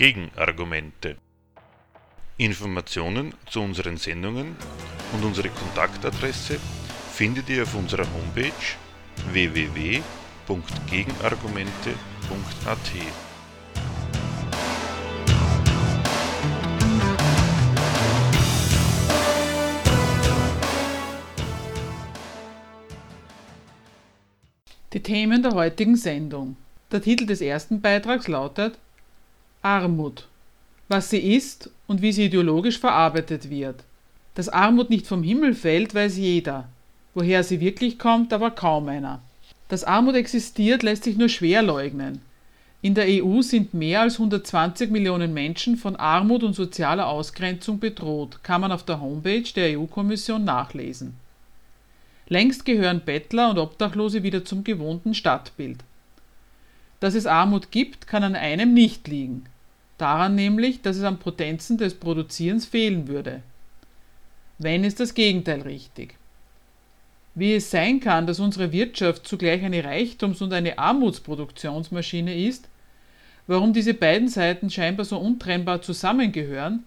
Gegenargumente. Informationen zu unseren Sendungen und unsere Kontaktadresse findet ihr auf unserer Homepage www.gegenargumente.at. Die Themen der heutigen Sendung. Der Titel des ersten Beitrags lautet Armut. Was sie ist und wie sie ideologisch verarbeitet wird. Dass Armut nicht vom Himmel fällt, weiß jeder. Woher sie wirklich kommt, aber kaum einer. Dass Armut existiert, lässt sich nur schwer leugnen. In der EU sind mehr als 120 Millionen Menschen von Armut und sozialer Ausgrenzung bedroht, kann man auf der Homepage der EU-Kommission nachlesen. Längst gehören Bettler und Obdachlose wieder zum gewohnten Stadtbild. Dass es Armut gibt, kann an einem nicht liegen. Daran nämlich, dass es an Potenzen des Produzierens fehlen würde. Wenn ist das Gegenteil richtig. Wie es sein kann, dass unsere Wirtschaft zugleich eine Reichtums- und eine Armutsproduktionsmaschine ist, warum diese beiden Seiten scheinbar so untrennbar zusammengehören,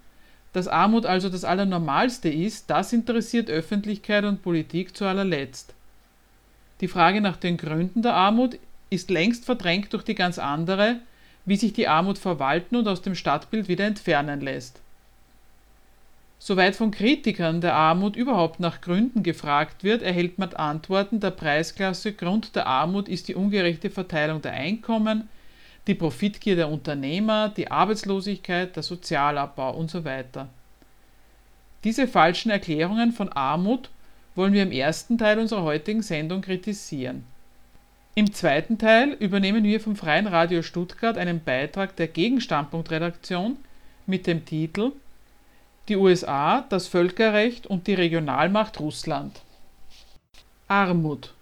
dass Armut also das Allernormalste ist, das interessiert Öffentlichkeit und Politik zu allerletzt. Die Frage nach den Gründen der Armut ist längst verdrängt durch die ganz andere, wie sich die Armut verwalten und aus dem Stadtbild wieder entfernen lässt. Soweit von Kritikern der Armut überhaupt nach Gründen gefragt wird, erhält man Antworten der Preisklasse Grund der Armut ist die ungerechte Verteilung der Einkommen, die Profitgier der Unternehmer, die Arbeitslosigkeit, der Sozialabbau und so weiter. Diese falschen Erklärungen von Armut wollen wir im ersten Teil unserer heutigen Sendung kritisieren. Im zweiten Teil übernehmen wir vom Freien Radio Stuttgart einen Beitrag der Gegenstandpunktredaktion mit dem Titel Die USA, das Völkerrecht und die Regionalmacht Russland. Armut.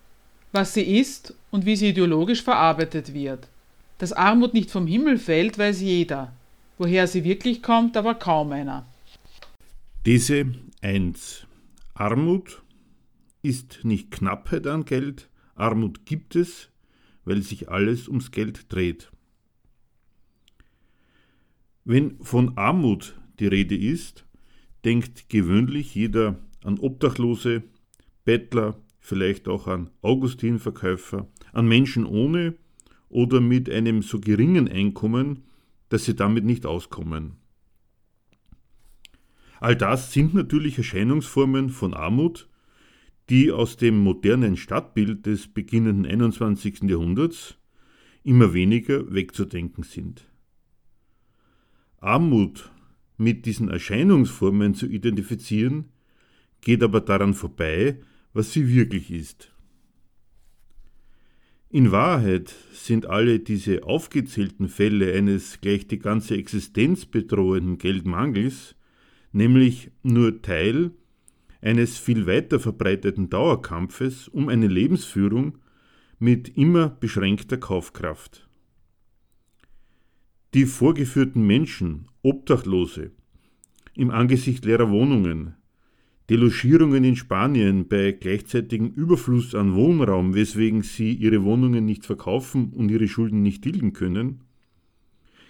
Was sie ist und wie sie ideologisch verarbeitet wird. Dass Armut nicht vom Himmel fällt, weiß jeder. Woher sie wirklich kommt, aber kaum einer. Diese 1. Armut ist nicht Knappheit an Geld, Armut gibt es, weil sich alles ums Geld dreht. Wenn von Armut die Rede ist, denkt gewöhnlich jeder an Obdachlose, Bettler, vielleicht auch an Augustinverkäufer, an Menschen ohne oder mit einem so geringen Einkommen, dass sie damit nicht auskommen. All das sind natürlich Erscheinungsformen von Armut, die aus dem modernen Stadtbild des beginnenden 21. Jahrhunderts immer weniger wegzudenken sind. Armut mit diesen Erscheinungsformen zu identifizieren, geht aber daran vorbei, was sie wirklich ist. In Wahrheit sind alle diese aufgezählten Fälle eines gleich die ganze Existenz bedrohenden Geldmangels nämlich nur Teil eines viel weiter verbreiteten Dauerkampfes um eine Lebensführung mit immer beschränkter Kaufkraft. Die vorgeführten Menschen, Obdachlose, im Angesicht leerer Wohnungen, Delogierungen in Spanien bei gleichzeitigem Überfluss an Wohnraum, weswegen sie ihre Wohnungen nicht verkaufen und ihre Schulden nicht tilgen können,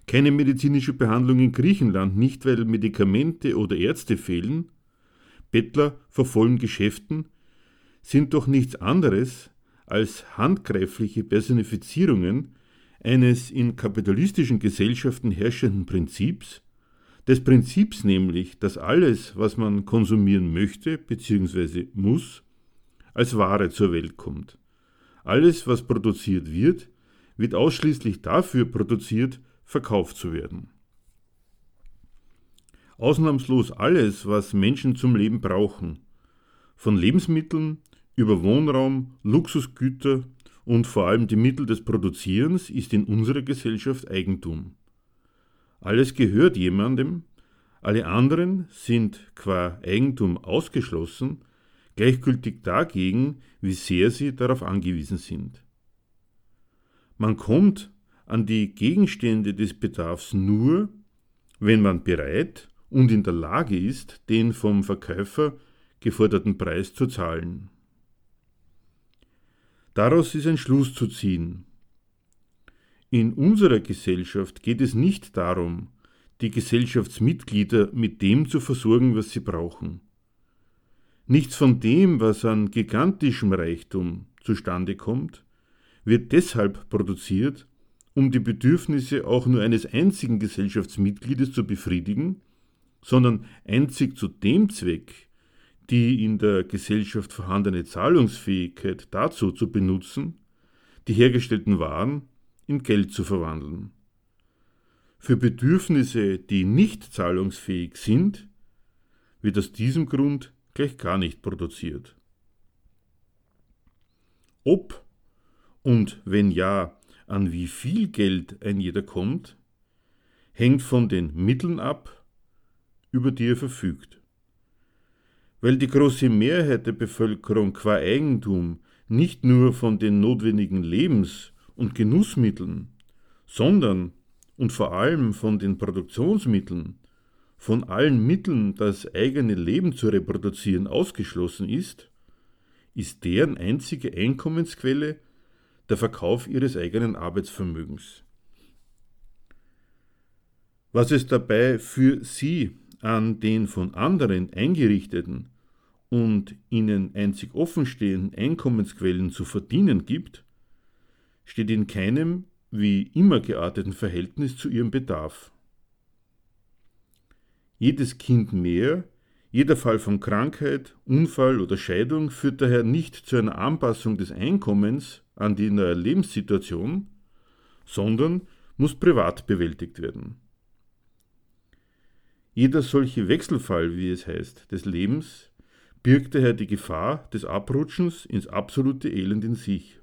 keine medizinische Behandlung in Griechenland, nicht weil Medikamente oder Ärzte fehlen, Bettler vor vollen Geschäften, sind doch nichts anderes als handgreifliche Personifizierungen eines in kapitalistischen Gesellschaften herrschenden Prinzips, des Prinzips nämlich, dass alles, was man konsumieren möchte bzw. muss, als Ware zur Welt kommt. Alles, was produziert wird, wird ausschließlich dafür produziert, verkauft zu werden. Ausnahmslos alles, was Menschen zum Leben brauchen, von Lebensmitteln über Wohnraum, Luxusgüter und vor allem die Mittel des Produzierens, ist in unserer Gesellschaft Eigentum. Alles gehört jemandem, alle anderen sind qua Eigentum ausgeschlossen, gleichgültig dagegen, wie sehr sie darauf angewiesen sind. Man kommt an die Gegenstände des Bedarfs nur, wenn man bereit und in der Lage ist, den vom Verkäufer geforderten Preis zu zahlen. Daraus ist ein Schluss zu ziehen. In unserer Gesellschaft geht es nicht darum, die Gesellschaftsmitglieder mit dem zu versorgen, was sie brauchen. Nichts von dem, was an gigantischem Reichtum zustande kommt, wird deshalb produziert, um die Bedürfnisse auch nur eines einzigen Gesellschaftsmitgliedes zu befriedigen, sondern einzig zu dem Zweck, die in der Gesellschaft vorhandene Zahlungsfähigkeit dazu zu benutzen, die hergestellten Waren in Geld zu verwandeln. Für Bedürfnisse, die nicht zahlungsfähig sind, wird aus diesem Grund gleich gar nicht produziert. Ob und wenn ja, an wie viel Geld ein jeder kommt, hängt von den Mitteln ab, über die er verfügt. Weil die große Mehrheit der Bevölkerung qua Eigentum nicht nur von den notwendigen Lebens- und Genussmitteln, sondern und vor allem von den Produktionsmitteln, von allen Mitteln, das eigene Leben zu reproduzieren, ausgeschlossen ist, ist deren einzige Einkommensquelle der Verkauf ihres eigenen Arbeitsvermögens. Was es dabei für sie an den von anderen eingerichteten und ihnen einzig offenstehenden Einkommensquellen zu verdienen gibt, steht in keinem wie immer gearteten Verhältnis zu ihrem Bedarf. Jedes Kind mehr, jeder Fall von Krankheit, Unfall oder Scheidung führt daher nicht zu einer Anpassung des Einkommens an die neue Lebenssituation, sondern muss privat bewältigt werden. Jeder solche Wechselfall, wie es heißt, des Lebens birgt daher die Gefahr des Abrutschens ins absolute Elend in sich.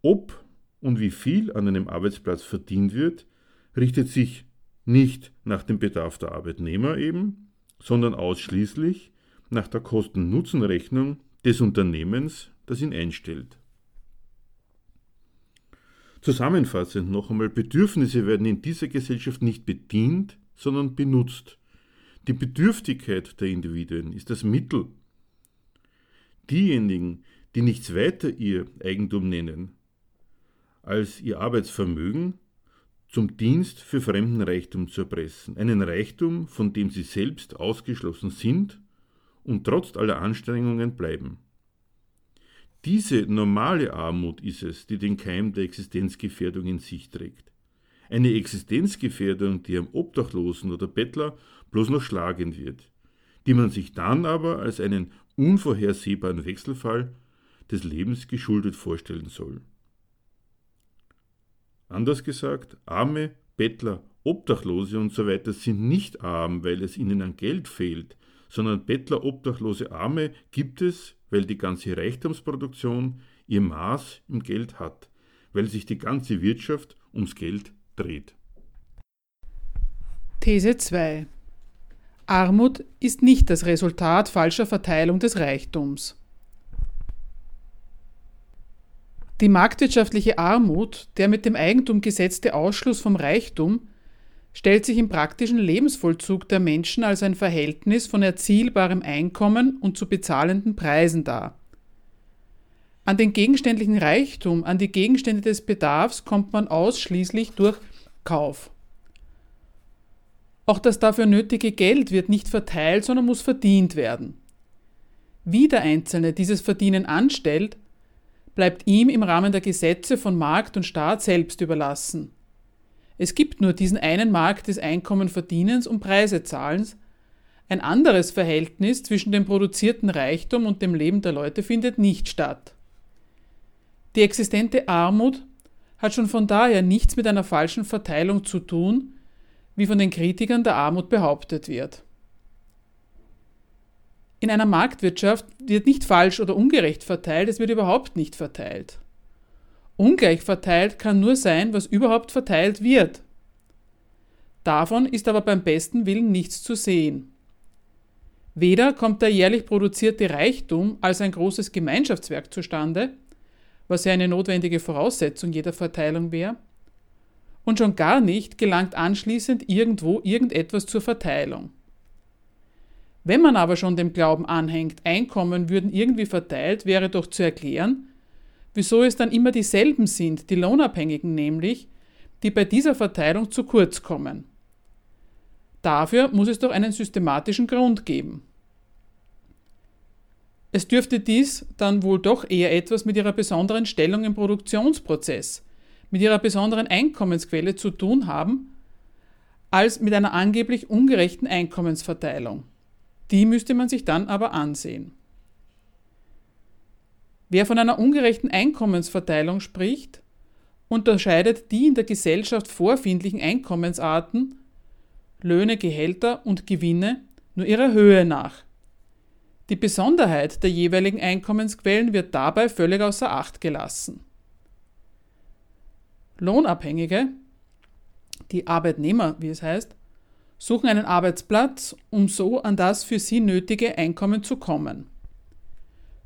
Ob und wie viel an einem Arbeitsplatz verdient wird, richtet sich nicht nach dem Bedarf der Arbeitnehmer eben, sondern ausschließlich nach der Kosten-Nutzen-Rechnung des Unternehmens, das ihn einstellt. Zusammenfassend noch einmal, Bedürfnisse werden in dieser Gesellschaft nicht bedient, sondern benutzt. Die Bedürftigkeit der Individuen ist das Mittel. Diejenigen, die nichts weiter ihr Eigentum nennen als ihr Arbeitsvermögen, zum Dienst für fremden Reichtum zu erpressen, einen Reichtum, von dem sie selbst ausgeschlossen sind und trotz aller Anstrengungen bleiben. Diese normale Armut ist es, die den Keim der Existenzgefährdung in sich trägt. Eine Existenzgefährdung, die am Obdachlosen oder Bettler bloß noch schlagen wird, die man sich dann aber als einen unvorhersehbaren Wechselfall des Lebens geschuldet vorstellen soll. Anders gesagt, Arme, Bettler, Obdachlose und so weiter sind nicht arm, weil es ihnen an Geld fehlt, sondern Bettler, Obdachlose, Arme gibt es, weil die ganze Reichtumsproduktion ihr Maß im Geld hat, weil sich die ganze Wirtschaft ums Geld dreht. These 2 Armut ist nicht das Resultat falscher Verteilung des Reichtums. Die marktwirtschaftliche Armut, der mit dem Eigentum gesetzte Ausschluss vom Reichtum, stellt sich im praktischen Lebensvollzug der Menschen als ein Verhältnis von erzielbarem Einkommen und zu bezahlenden Preisen dar. An den gegenständlichen Reichtum, an die Gegenstände des Bedarfs kommt man ausschließlich durch Kauf. Auch das dafür nötige Geld wird nicht verteilt, sondern muss verdient werden. Wie der Einzelne dieses Verdienen anstellt, bleibt ihm im Rahmen der Gesetze von Markt und Staat selbst überlassen. Es gibt nur diesen einen Markt des Einkommenverdienens und Preisezahlens. Ein anderes Verhältnis zwischen dem produzierten Reichtum und dem Leben der Leute findet nicht statt. Die existente Armut hat schon von daher nichts mit einer falschen Verteilung zu tun, wie von den Kritikern der Armut behauptet wird. In einer Marktwirtschaft wird nicht falsch oder ungerecht verteilt, es wird überhaupt nicht verteilt. Ungleich verteilt kann nur sein, was überhaupt verteilt wird. Davon ist aber beim besten Willen nichts zu sehen. Weder kommt der jährlich produzierte Reichtum als ein großes Gemeinschaftswerk zustande, was ja eine notwendige Voraussetzung jeder Verteilung wäre, und schon gar nicht gelangt anschließend irgendwo irgendetwas zur Verteilung. Wenn man aber schon dem Glauben anhängt, Einkommen würden irgendwie verteilt, wäre doch zu erklären, wieso es dann immer dieselben sind, die Lohnabhängigen nämlich, die bei dieser Verteilung zu kurz kommen. Dafür muss es doch einen systematischen Grund geben. Es dürfte dies dann wohl doch eher etwas mit ihrer besonderen Stellung im Produktionsprozess, mit ihrer besonderen Einkommensquelle zu tun haben, als mit einer angeblich ungerechten Einkommensverteilung. Die müsste man sich dann aber ansehen. Wer von einer ungerechten Einkommensverteilung spricht, unterscheidet die in der Gesellschaft vorfindlichen Einkommensarten, Löhne, Gehälter und Gewinne nur ihrer Höhe nach. Die Besonderheit der jeweiligen Einkommensquellen wird dabei völlig außer Acht gelassen. Lohnabhängige, die Arbeitnehmer, wie es heißt, suchen einen Arbeitsplatz, um so an das für sie nötige Einkommen zu kommen.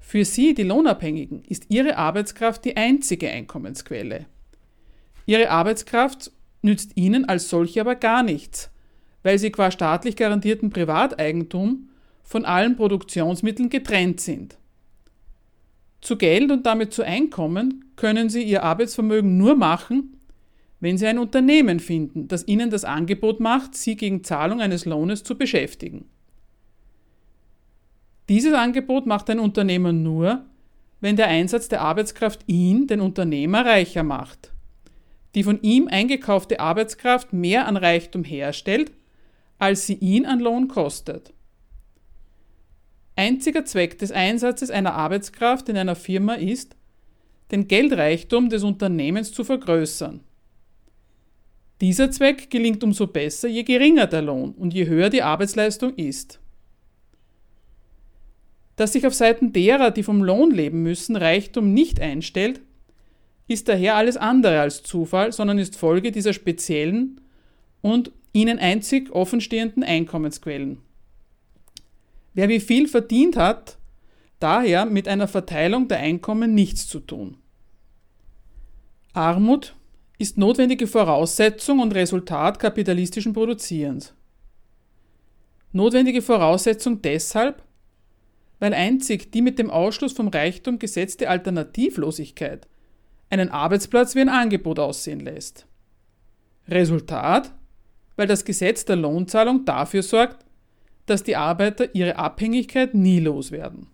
Für sie, die Lohnabhängigen, ist ihre Arbeitskraft die einzige Einkommensquelle. Ihre Arbeitskraft nützt ihnen als solche aber gar nichts, weil sie qua staatlich garantierten Privateigentum von allen Produktionsmitteln getrennt sind. Zu Geld und damit zu Einkommen können sie ihr Arbeitsvermögen nur machen, wenn sie ein Unternehmen finden, das ihnen das Angebot macht, sie gegen Zahlung eines Lohnes zu beschäftigen. Dieses Angebot macht ein Unternehmer nur, wenn der Einsatz der Arbeitskraft ihn, den Unternehmer, reicher macht. Die von ihm eingekaufte Arbeitskraft mehr an Reichtum herstellt, als sie ihn an Lohn kostet. Einziger Zweck des Einsatzes einer Arbeitskraft in einer Firma ist, den Geldreichtum des Unternehmens zu vergrößern. Dieser Zweck gelingt umso besser, je geringer der Lohn und je höher die Arbeitsleistung ist. Dass sich auf Seiten derer, die vom Lohn leben müssen, Reichtum nicht einstellt, ist daher alles andere als Zufall, sondern ist Folge dieser speziellen und ihnen einzig offenstehenden Einkommensquellen. Wer wie viel verdient hat, daher mit einer Verteilung der Einkommen nichts zu tun. Armut ist notwendige Voraussetzung und Resultat kapitalistischen Produzierens. Notwendige Voraussetzung deshalb, weil einzig die mit dem Ausschluss vom Reichtum gesetzte Alternativlosigkeit einen Arbeitsplatz wie ein Angebot aussehen lässt. Resultat, weil das Gesetz der Lohnzahlung dafür sorgt, dass die Arbeiter ihre Abhängigkeit nie loswerden.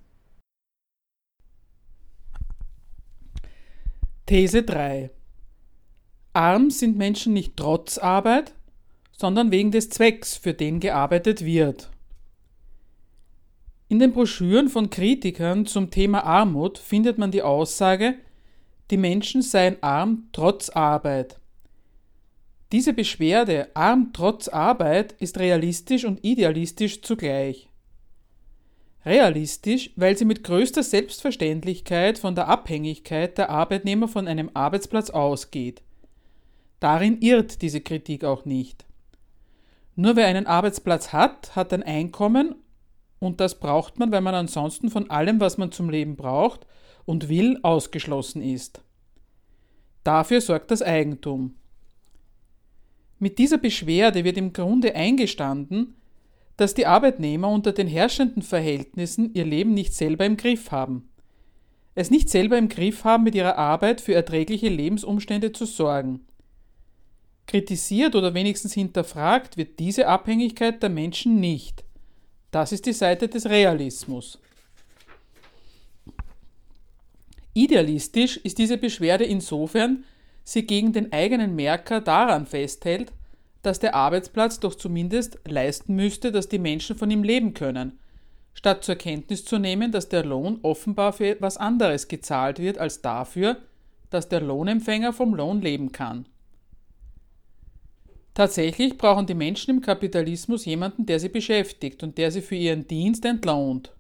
These 3. Arm sind Menschen nicht trotz Arbeit, sondern wegen des Zwecks, für den gearbeitet wird. In den Broschüren von Kritikern zum Thema Armut findet man die Aussage, die Menschen seien arm trotz Arbeit. Diese Beschwerde arm trotz Arbeit ist realistisch und idealistisch zugleich. Realistisch, weil sie mit größter Selbstverständlichkeit von der Abhängigkeit der Arbeitnehmer von einem Arbeitsplatz ausgeht. Darin irrt diese Kritik auch nicht. Nur wer einen Arbeitsplatz hat, hat ein Einkommen und das braucht man, weil man ansonsten von allem, was man zum Leben braucht und will, ausgeschlossen ist. Dafür sorgt das Eigentum. Mit dieser Beschwerde wird im Grunde eingestanden, dass die Arbeitnehmer unter den herrschenden Verhältnissen ihr Leben nicht selber im Griff haben. Es nicht selber im Griff haben, mit ihrer Arbeit für erträgliche Lebensumstände zu sorgen. Kritisiert oder wenigstens hinterfragt wird diese Abhängigkeit der Menschen nicht. Das ist die Seite des Realismus. Idealistisch ist diese Beschwerde insofern, sie gegen den eigenen Merker daran festhält, dass der Arbeitsplatz doch zumindest leisten müsste, dass die Menschen von ihm leben können, statt zur Kenntnis zu nehmen, dass der Lohn offenbar für etwas anderes gezahlt wird als dafür, dass der Lohnempfänger vom Lohn leben kann. Tatsächlich brauchen die Menschen im Kapitalismus jemanden, der sie beschäftigt und der sie für ihren Dienst entlohnt.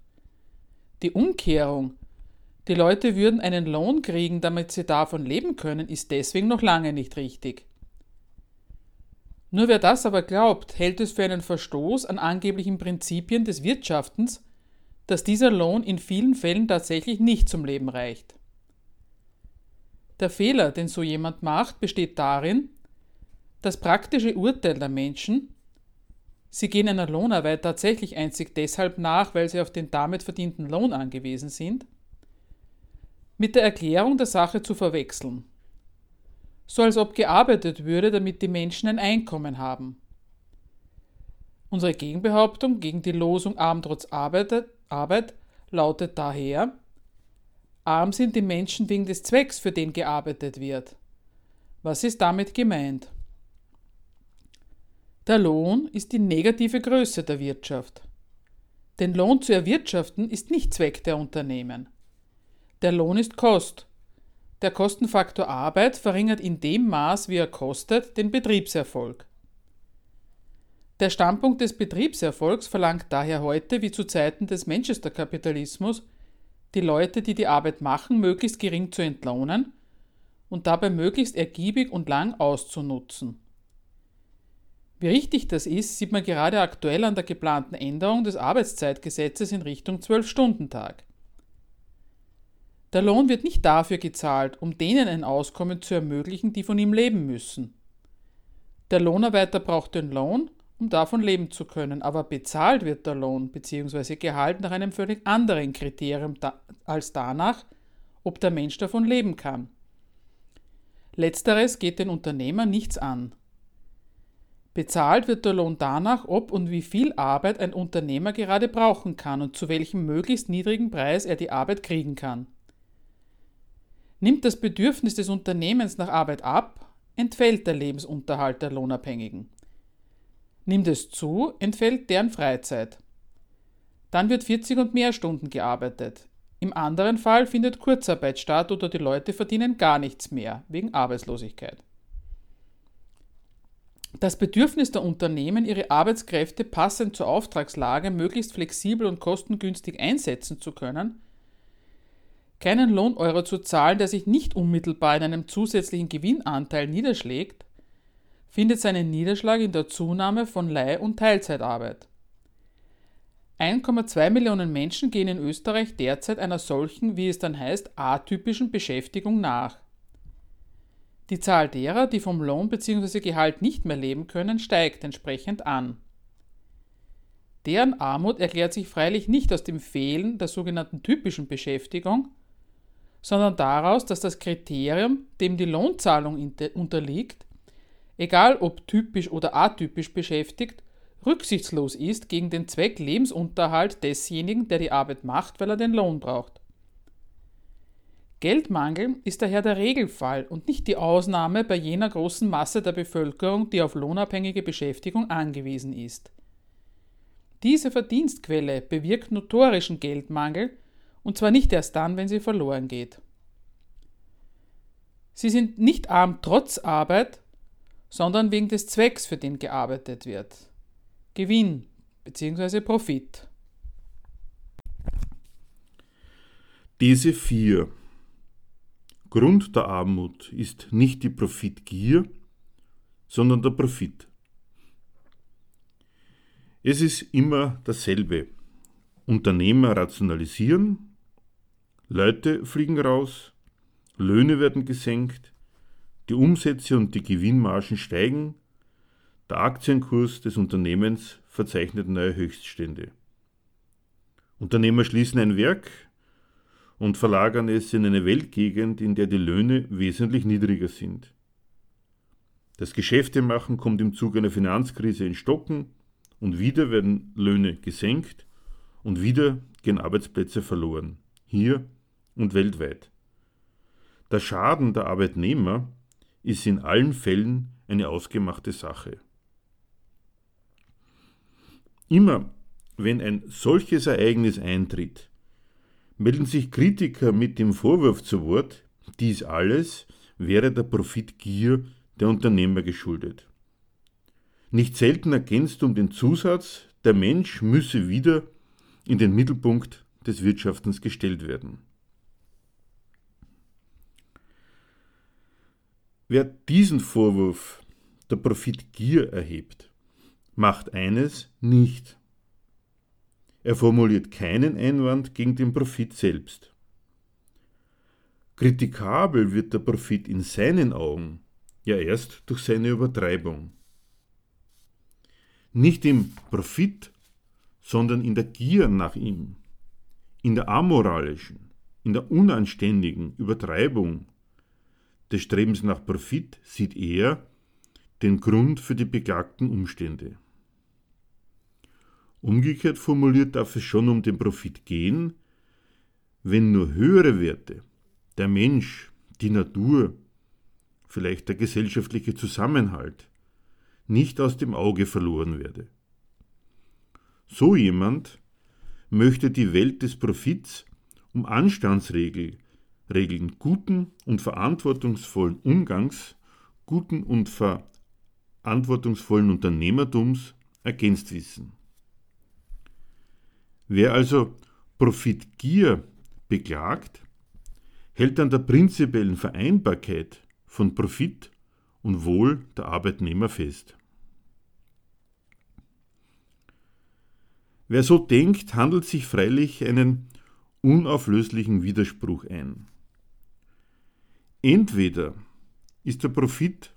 Die Umkehrung, die Leute würden einen Lohn kriegen, damit sie davon leben können, ist deswegen noch lange nicht richtig. Nur wer das aber glaubt, hält es für einen Verstoß an angeblichen Prinzipien des Wirtschaftens, dass dieser Lohn in vielen Fällen tatsächlich nicht zum Leben reicht. Der Fehler, den so jemand macht, besteht darin, das praktische Urteil der Menschen, sie gehen einer Lohnarbeit tatsächlich einzig deshalb nach, weil sie auf den damit verdienten Lohn angewiesen sind, mit der Erklärung der Sache zu verwechseln. So als ob gearbeitet würde, damit die Menschen ein Einkommen haben. Unsere Gegenbehauptung gegen die Losung Arm trotz Arbeit, lautet daher, arm sind die Menschen wegen des Zwecks, für den gearbeitet wird. Was ist damit gemeint? Der Lohn ist die negative Größe der Wirtschaft. Den Lohn zu erwirtschaften ist nicht Zweck der Unternehmen. Der Lohn ist Kost. Der Kostenfaktor Arbeit verringert in dem Maß, wie er kostet, den Betriebserfolg. Der Standpunkt des Betriebserfolgs verlangt daher heute, wie zu Zeiten des Manchester-Kapitalismus, die Leute, die die Arbeit machen, möglichst gering zu entlohnen und dabei möglichst ergiebig und lang auszunutzen. Wie richtig das ist, sieht man gerade aktuell an der geplanten Änderung des Arbeitszeitgesetzes in Richtung 12-Stunden-Tag. Der Lohn wird nicht dafür gezahlt, um denen ein Auskommen zu ermöglichen, die von ihm leben müssen. Der Lohnarbeiter braucht den Lohn, um davon leben zu können, aber bezahlt wird der Lohn bzw. Gehalt nach einem völlig anderen Kriterium als danach, ob der Mensch davon leben kann. Letzteres geht den Unternehmer nichts an. Bezahlt wird der Lohn danach, ob und wie viel Arbeit ein Unternehmer gerade brauchen kann und zu welchem möglichst niedrigen Preis er die Arbeit kriegen kann. Nimmt das Bedürfnis des Unternehmens nach Arbeit ab, entfällt der Lebensunterhalt der Lohnabhängigen. Nimmt es zu, entfällt deren Freizeit. Dann wird 40 und mehr Stunden gearbeitet. Im anderen Fall findet Kurzarbeit statt oder die Leute verdienen gar nichts mehr wegen Arbeitslosigkeit. Das Bedürfnis der Unternehmen, ihre Arbeitskräfte passend zur Auftragslage möglichst flexibel und kostengünstig einsetzen zu können, keinen Lohneuro zu zahlen, der sich nicht unmittelbar in einem zusätzlichen Gewinnanteil niederschlägt, findet seinen Niederschlag in der Zunahme von Leih- und Teilzeitarbeit. 1,2 Millionen Menschen gehen in Österreich derzeit einer solchen, wie es dann heißt, atypischen Beschäftigung nach. Die Zahl derer, die vom Lohn bzw. Gehalt nicht mehr leben können, steigt entsprechend an. Deren Armut erklärt sich freilich nicht aus dem Fehlen der sogenannten typischen Beschäftigung, sondern daraus, dass das Kriterium, dem die Lohnzahlung unterliegt, egal ob typisch oder atypisch beschäftigt, rücksichtslos ist gegen den Zweck Lebensunterhalt desjenigen, der die Arbeit macht, weil er den Lohn braucht. Geldmangel ist daher der Regelfall und nicht die Ausnahme bei jener großen Masse der Bevölkerung, die auf lohnabhängige Beschäftigung angewiesen ist. Diese Verdienstquelle bewirkt notorischen Geldmangel, und zwar nicht erst dann, wenn sie verloren geht. Sie sind nicht arm trotz Arbeit, sondern wegen des Zwecks, für den gearbeitet wird. Gewinn bzw. Profit. Diese vier Grund der Armut ist nicht die Profitgier, sondern der Profit. Es ist immer dasselbe. Unternehmer rationalisieren, Leute fliegen raus, Löhne werden gesenkt, die Umsätze und die Gewinnmargen steigen, der Aktienkurs des Unternehmens verzeichnet neue Höchststände. Unternehmer schließen ein Werk, und verlagern es in eine Weltgegend, in der die Löhne wesentlich niedriger sind. Das Geschäftemachen kommt im Zuge einer Finanzkrise in Stocken und wieder werden Löhne gesenkt und wieder gehen Arbeitsplätze verloren, hier und weltweit. Der Schaden der Arbeitnehmer ist in allen Fällen eine ausgemachte Sache. Immer wenn ein solches Ereignis eintritt, melden sich Kritiker mit dem Vorwurf zu Wort, dies alles wäre der Profitgier der Unternehmer geschuldet. Nicht selten ergänzt um den Zusatz, der Mensch müsse wieder in den Mittelpunkt des Wirtschaftens gestellt werden. Wer diesen Vorwurf der Profitgier erhebt, macht eines nicht. Er formuliert keinen Einwand gegen den Profit selbst. Kritikabel wird der Profit in seinen Augen ja erst durch seine Übertreibung. Nicht im Profit, sondern in der Gier nach ihm, in der amoralischen, in der unanständigen Übertreibung des Strebens nach Profit sieht er den Grund für die beklagten Umstände. Umgekehrt formuliert darf es schon um den Profit gehen, wenn nur höhere Werte, der Mensch, die Natur, vielleicht der gesellschaftliche Zusammenhalt, nicht aus dem Auge verloren werde. So jemand möchte die Welt des Profits um Anstandsregeln, Regeln guten und verantwortungsvollen Umgangs, guten und verantwortungsvollen Unternehmertums ergänzt wissen. Wer also Profitgier beklagt, hält an der prinzipiellen Vereinbarkeit von Profit und Wohl der Arbeitnehmer fest. Wer so denkt, handelt sich freilich einen unauflöslichen Widerspruch ein. Entweder ist der Profit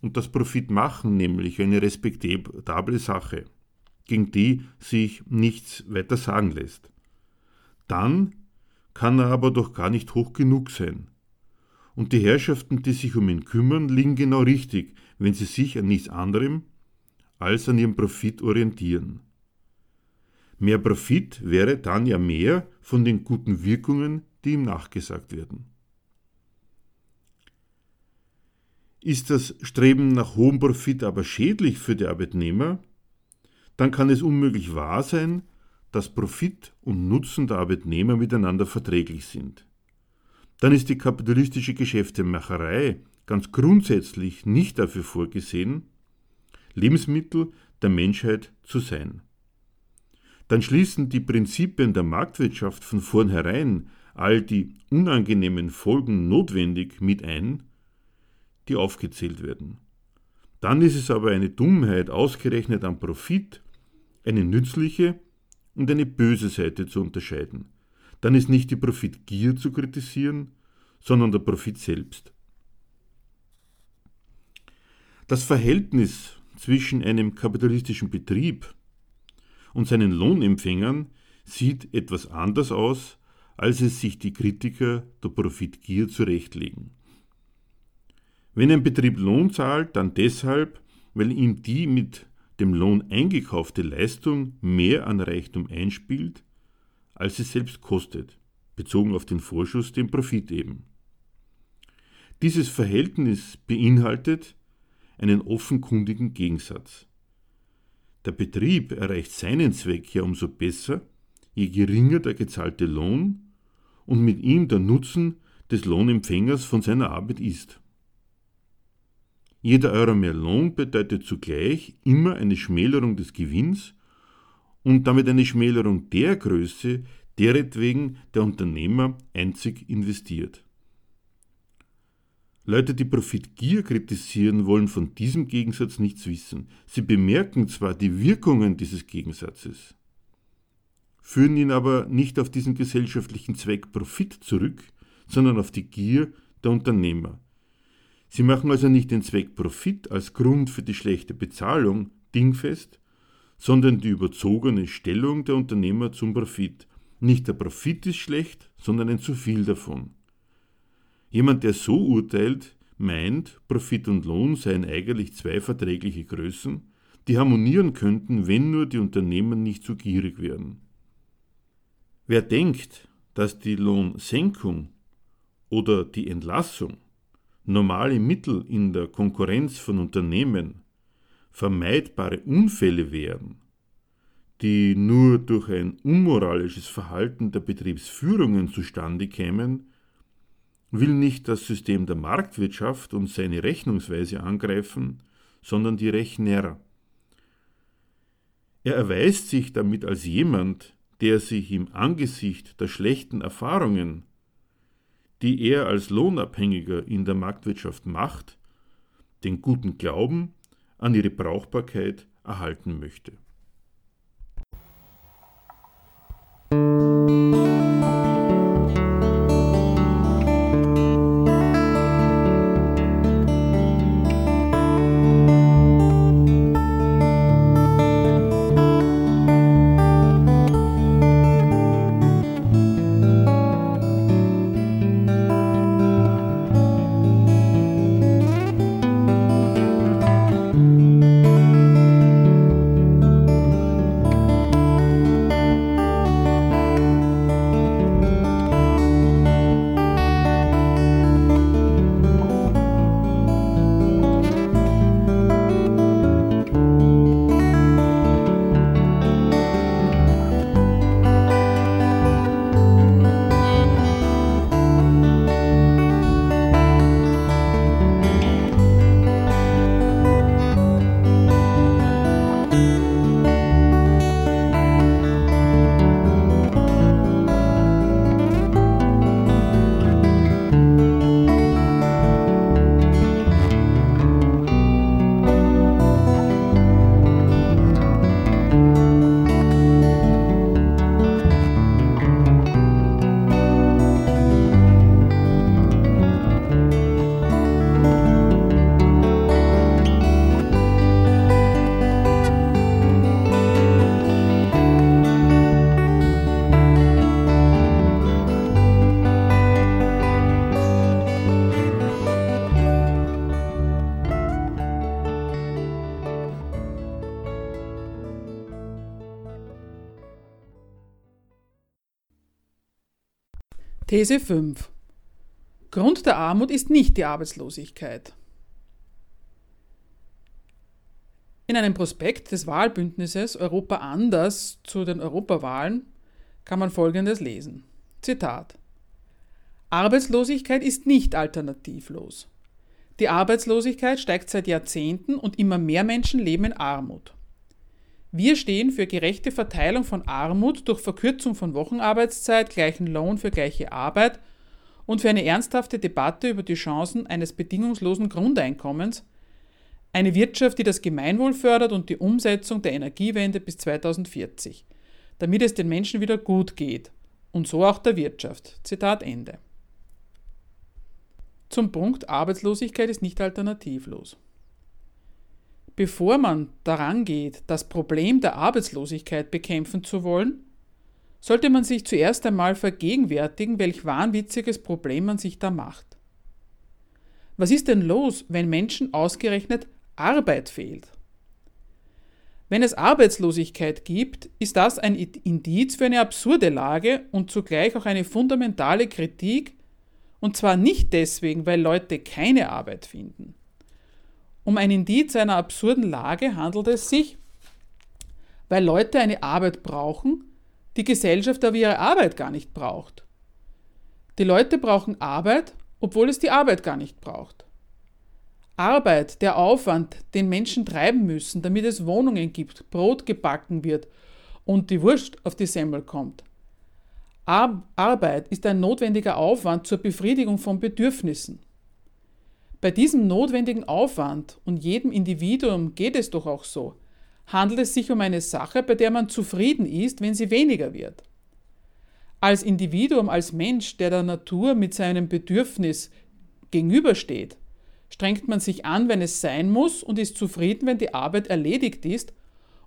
und das Profitmachen nämlich eine respektable Sache, gegen die sich nichts weiter sagen lässt. Dann kann er aber doch gar nicht hoch genug sein. Und die Herrschaften, die sich um ihn kümmern, liegen genau richtig, wenn sie sich an nichts anderem als an ihrem Profit orientieren. Mehr Profit wäre dann ja mehr von den guten Wirkungen, die ihm nachgesagt werden. Ist das Streben nach hohem Profit aber schädlich für die Arbeitnehmer, dann kann es unmöglich wahr sein, dass Profit und Nutzen der Arbeitnehmer miteinander verträglich sind. Dann ist die kapitalistische Geschäftemacherei ganz grundsätzlich nicht dafür vorgesehen, Lebensmittel der Menschheit zu sein. Dann schließen die Prinzipien der Marktwirtschaft von vornherein all die unangenehmen Folgen notwendig mit ein, die aufgezählt werden. Dann ist es aber eine Dummheit, ausgerechnet am Profit eine nützliche und eine böse Seite zu unterscheiden. Dann ist nicht die Profitgier zu kritisieren, sondern der Profit selbst. Das Verhältnis zwischen einem kapitalistischen Betrieb und seinen Lohnempfängern sieht etwas anders aus, als es sich die Kritiker der Profitgier zurechtlegen. Wenn ein Betrieb Lohn zahlt, dann deshalb, weil ihm die mit dem Lohn eingekaufte Leistung mehr an Reichtum einspielt, als es selbst kostet, bezogen auf den Vorschuss, den Profit eben. Dieses Verhältnis beinhaltet einen offenkundigen Gegensatz. Der Betrieb erreicht seinen Zweck ja umso besser, je geringer der gezahlte Lohn und mit ihm der Nutzen des Lohnempfängers von seiner Arbeit ist. Jeder Euro mehr Lohn bedeutet zugleich immer eine Schmälerung des Gewinns und damit eine Schmälerung der Größe, deretwegen der Unternehmer einzig investiert. Leute, die Profitgier kritisieren, wollen von diesem Gegensatz nichts wissen. Sie bemerken zwar die Wirkungen dieses Gegensatzes, führen ihn aber nicht auf diesen gesellschaftlichen Zweck Profit zurück, sondern auf die Gier der Unternehmer. Sie machen also nicht den Zweck Profit als Grund für die schlechte Bezahlung dingfest, sondern die überzogene Stellung der Unternehmer zum Profit. Nicht der Profit ist schlecht, sondern ein zu viel davon. Jemand, der so urteilt, meint, Profit und Lohn seien eigentlich zwei verträgliche Größen, die harmonieren könnten, wenn nur die Unternehmer nicht zu gierig wären. Wer denkt, dass die Lohnsenkung oder die Entlassung normale Mittel in der Konkurrenz von Unternehmen vermeidbare Unfälle wären, die nur durch ein unmoralisches Verhalten der Betriebsführungen zustande kämen, will nicht das System der Marktwirtschaft und seine Rechnungsweise angreifen, sondern die Rechner. Er erweist sich damit als jemand, der sich im Angesicht der schlechten Erfahrungen die er als Lohnabhängiger in der Marktwirtschaft macht, den guten Glauben an ihre Brauchbarkeit erhalten möchte. These 5. Grund der Armut ist nicht die Arbeitslosigkeit. In einem Prospekt des Wahlbündnisses Europa anders zu den Europawahlen kann man Folgendes lesen. Zitat. Arbeitslosigkeit ist nicht alternativlos. Die Arbeitslosigkeit steigt seit Jahrzehnten und immer mehr Menschen leben in Armut. Wir stehen für gerechte Verteilung von Armut durch Verkürzung von Wochenarbeitszeit, gleichen Lohn für gleiche Arbeit und für eine ernsthafte Debatte über die Chancen eines bedingungslosen Grundeinkommens, eine Wirtschaft, die das Gemeinwohl fördert und die Umsetzung der Energiewende bis 2040, damit es den Menschen wieder gut geht und so auch der Wirtschaft. Zitat Ende. Zum Punkt Arbeitslosigkeit ist nicht alternativlos. Bevor man daran geht, das Problem der Arbeitslosigkeit bekämpfen zu wollen, sollte man sich zuerst einmal vergegenwärtigen, welch wahnwitziges Problem man sich da macht. Was ist denn los, wenn Menschen ausgerechnet Arbeit fehlt? Wenn es Arbeitslosigkeit gibt, ist das ein Indiz für eine absurde Lage und zugleich auch eine fundamentale Kritik, und zwar nicht deswegen, weil Leute keine Arbeit finden, um ein Indiz einer absurden Lage handelt es sich, weil Leute eine Arbeit brauchen, die Gesellschaft aber ihre Arbeit gar nicht braucht. Die Leute brauchen Arbeit, obwohl es die Arbeit gar nicht braucht. Arbeit, der Aufwand, den Menschen treiben müssen, damit es Wohnungen gibt, Brot gebacken wird und die Wurst auf die Semmel kommt. Arbeit ist ein notwendiger Aufwand zur Befriedigung von Bedürfnissen. Bei diesem notwendigen Aufwand und jedem Individuum geht es doch auch so, handelt es sich um eine Sache, bei der man zufrieden ist, wenn sie weniger wird. Als Individuum, als Mensch, der der Natur mit seinem Bedürfnis gegenübersteht, strengt man sich an, wenn es sein muss und ist zufrieden, wenn die Arbeit erledigt ist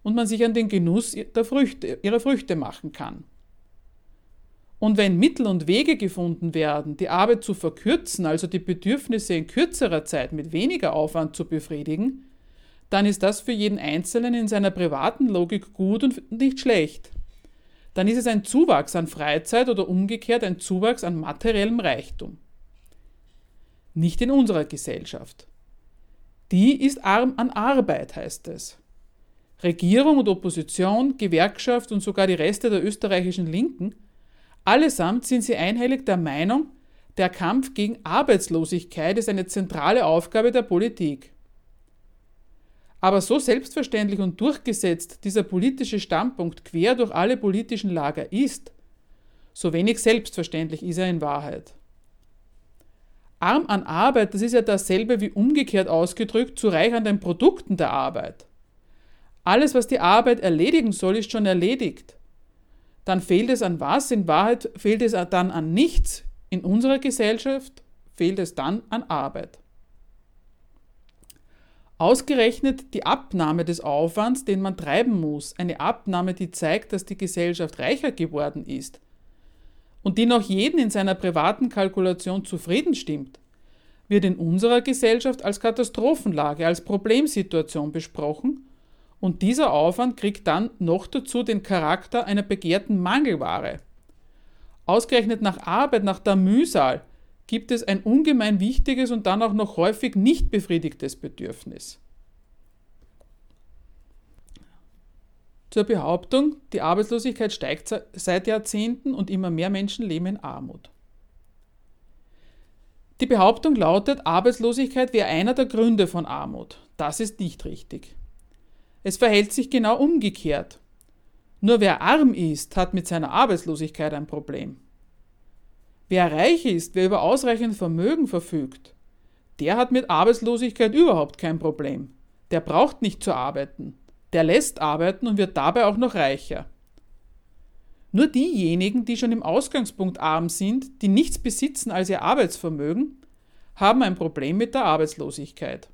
und man sich an den Genuss ihrer Früchte machen kann. Und wenn Mittel und Wege gefunden werden, die Arbeit zu verkürzen, also die Bedürfnisse in kürzerer Zeit mit weniger Aufwand zu befriedigen, dann ist das für jeden Einzelnen in seiner privaten Logik gut und nicht schlecht. Dann ist es ein Zuwachs an Freizeit oder umgekehrt ein Zuwachs an materiellem Reichtum. Nicht in unserer Gesellschaft. Die ist arm an Arbeit, heißt es. Regierung und Opposition, Gewerkschaft und sogar die Reste der österreichischen Linken Allesamt sind sie einhellig der Meinung, der Kampf gegen Arbeitslosigkeit ist eine zentrale Aufgabe der Politik. Aber so selbstverständlich und durchgesetzt dieser politische Standpunkt quer durch alle politischen Lager ist, so wenig selbstverständlich ist er in Wahrheit. Arm an Arbeit, das ist ja dasselbe wie umgekehrt ausgedrückt zu reich an den Produkten der Arbeit. Alles, was die Arbeit erledigen soll, ist schon erledigt dann fehlt es an was? In Wahrheit fehlt es dann an nichts. In unserer Gesellschaft fehlt es dann an Arbeit. Ausgerechnet die Abnahme des Aufwands, den man treiben muss, eine Abnahme, die zeigt, dass die Gesellschaft reicher geworden ist und die noch jeden in seiner privaten Kalkulation zufrieden stimmt, wird in unserer Gesellschaft als Katastrophenlage, als Problemsituation besprochen und dieser Aufwand kriegt dann noch dazu den Charakter einer begehrten Mangelware. Ausgerechnet nach Arbeit, nach der Mühsal, gibt es ein ungemein wichtiges und dann auch noch häufig nicht befriedigtes Bedürfnis. Zur Behauptung, die Arbeitslosigkeit steigt seit Jahrzehnten und immer mehr Menschen leben in Armut. Die Behauptung lautet, Arbeitslosigkeit wäre einer der Gründe von Armut. Das ist nicht richtig. Es verhält sich genau umgekehrt. Nur wer arm ist, hat mit seiner Arbeitslosigkeit ein Problem. Wer reich ist, wer über ausreichend Vermögen verfügt, der hat mit Arbeitslosigkeit überhaupt kein Problem. Der braucht nicht zu arbeiten. Der lässt arbeiten und wird dabei auch noch reicher. Nur diejenigen, die schon im Ausgangspunkt arm sind, die nichts besitzen als ihr Arbeitsvermögen, haben ein Problem mit der Arbeitslosigkeit.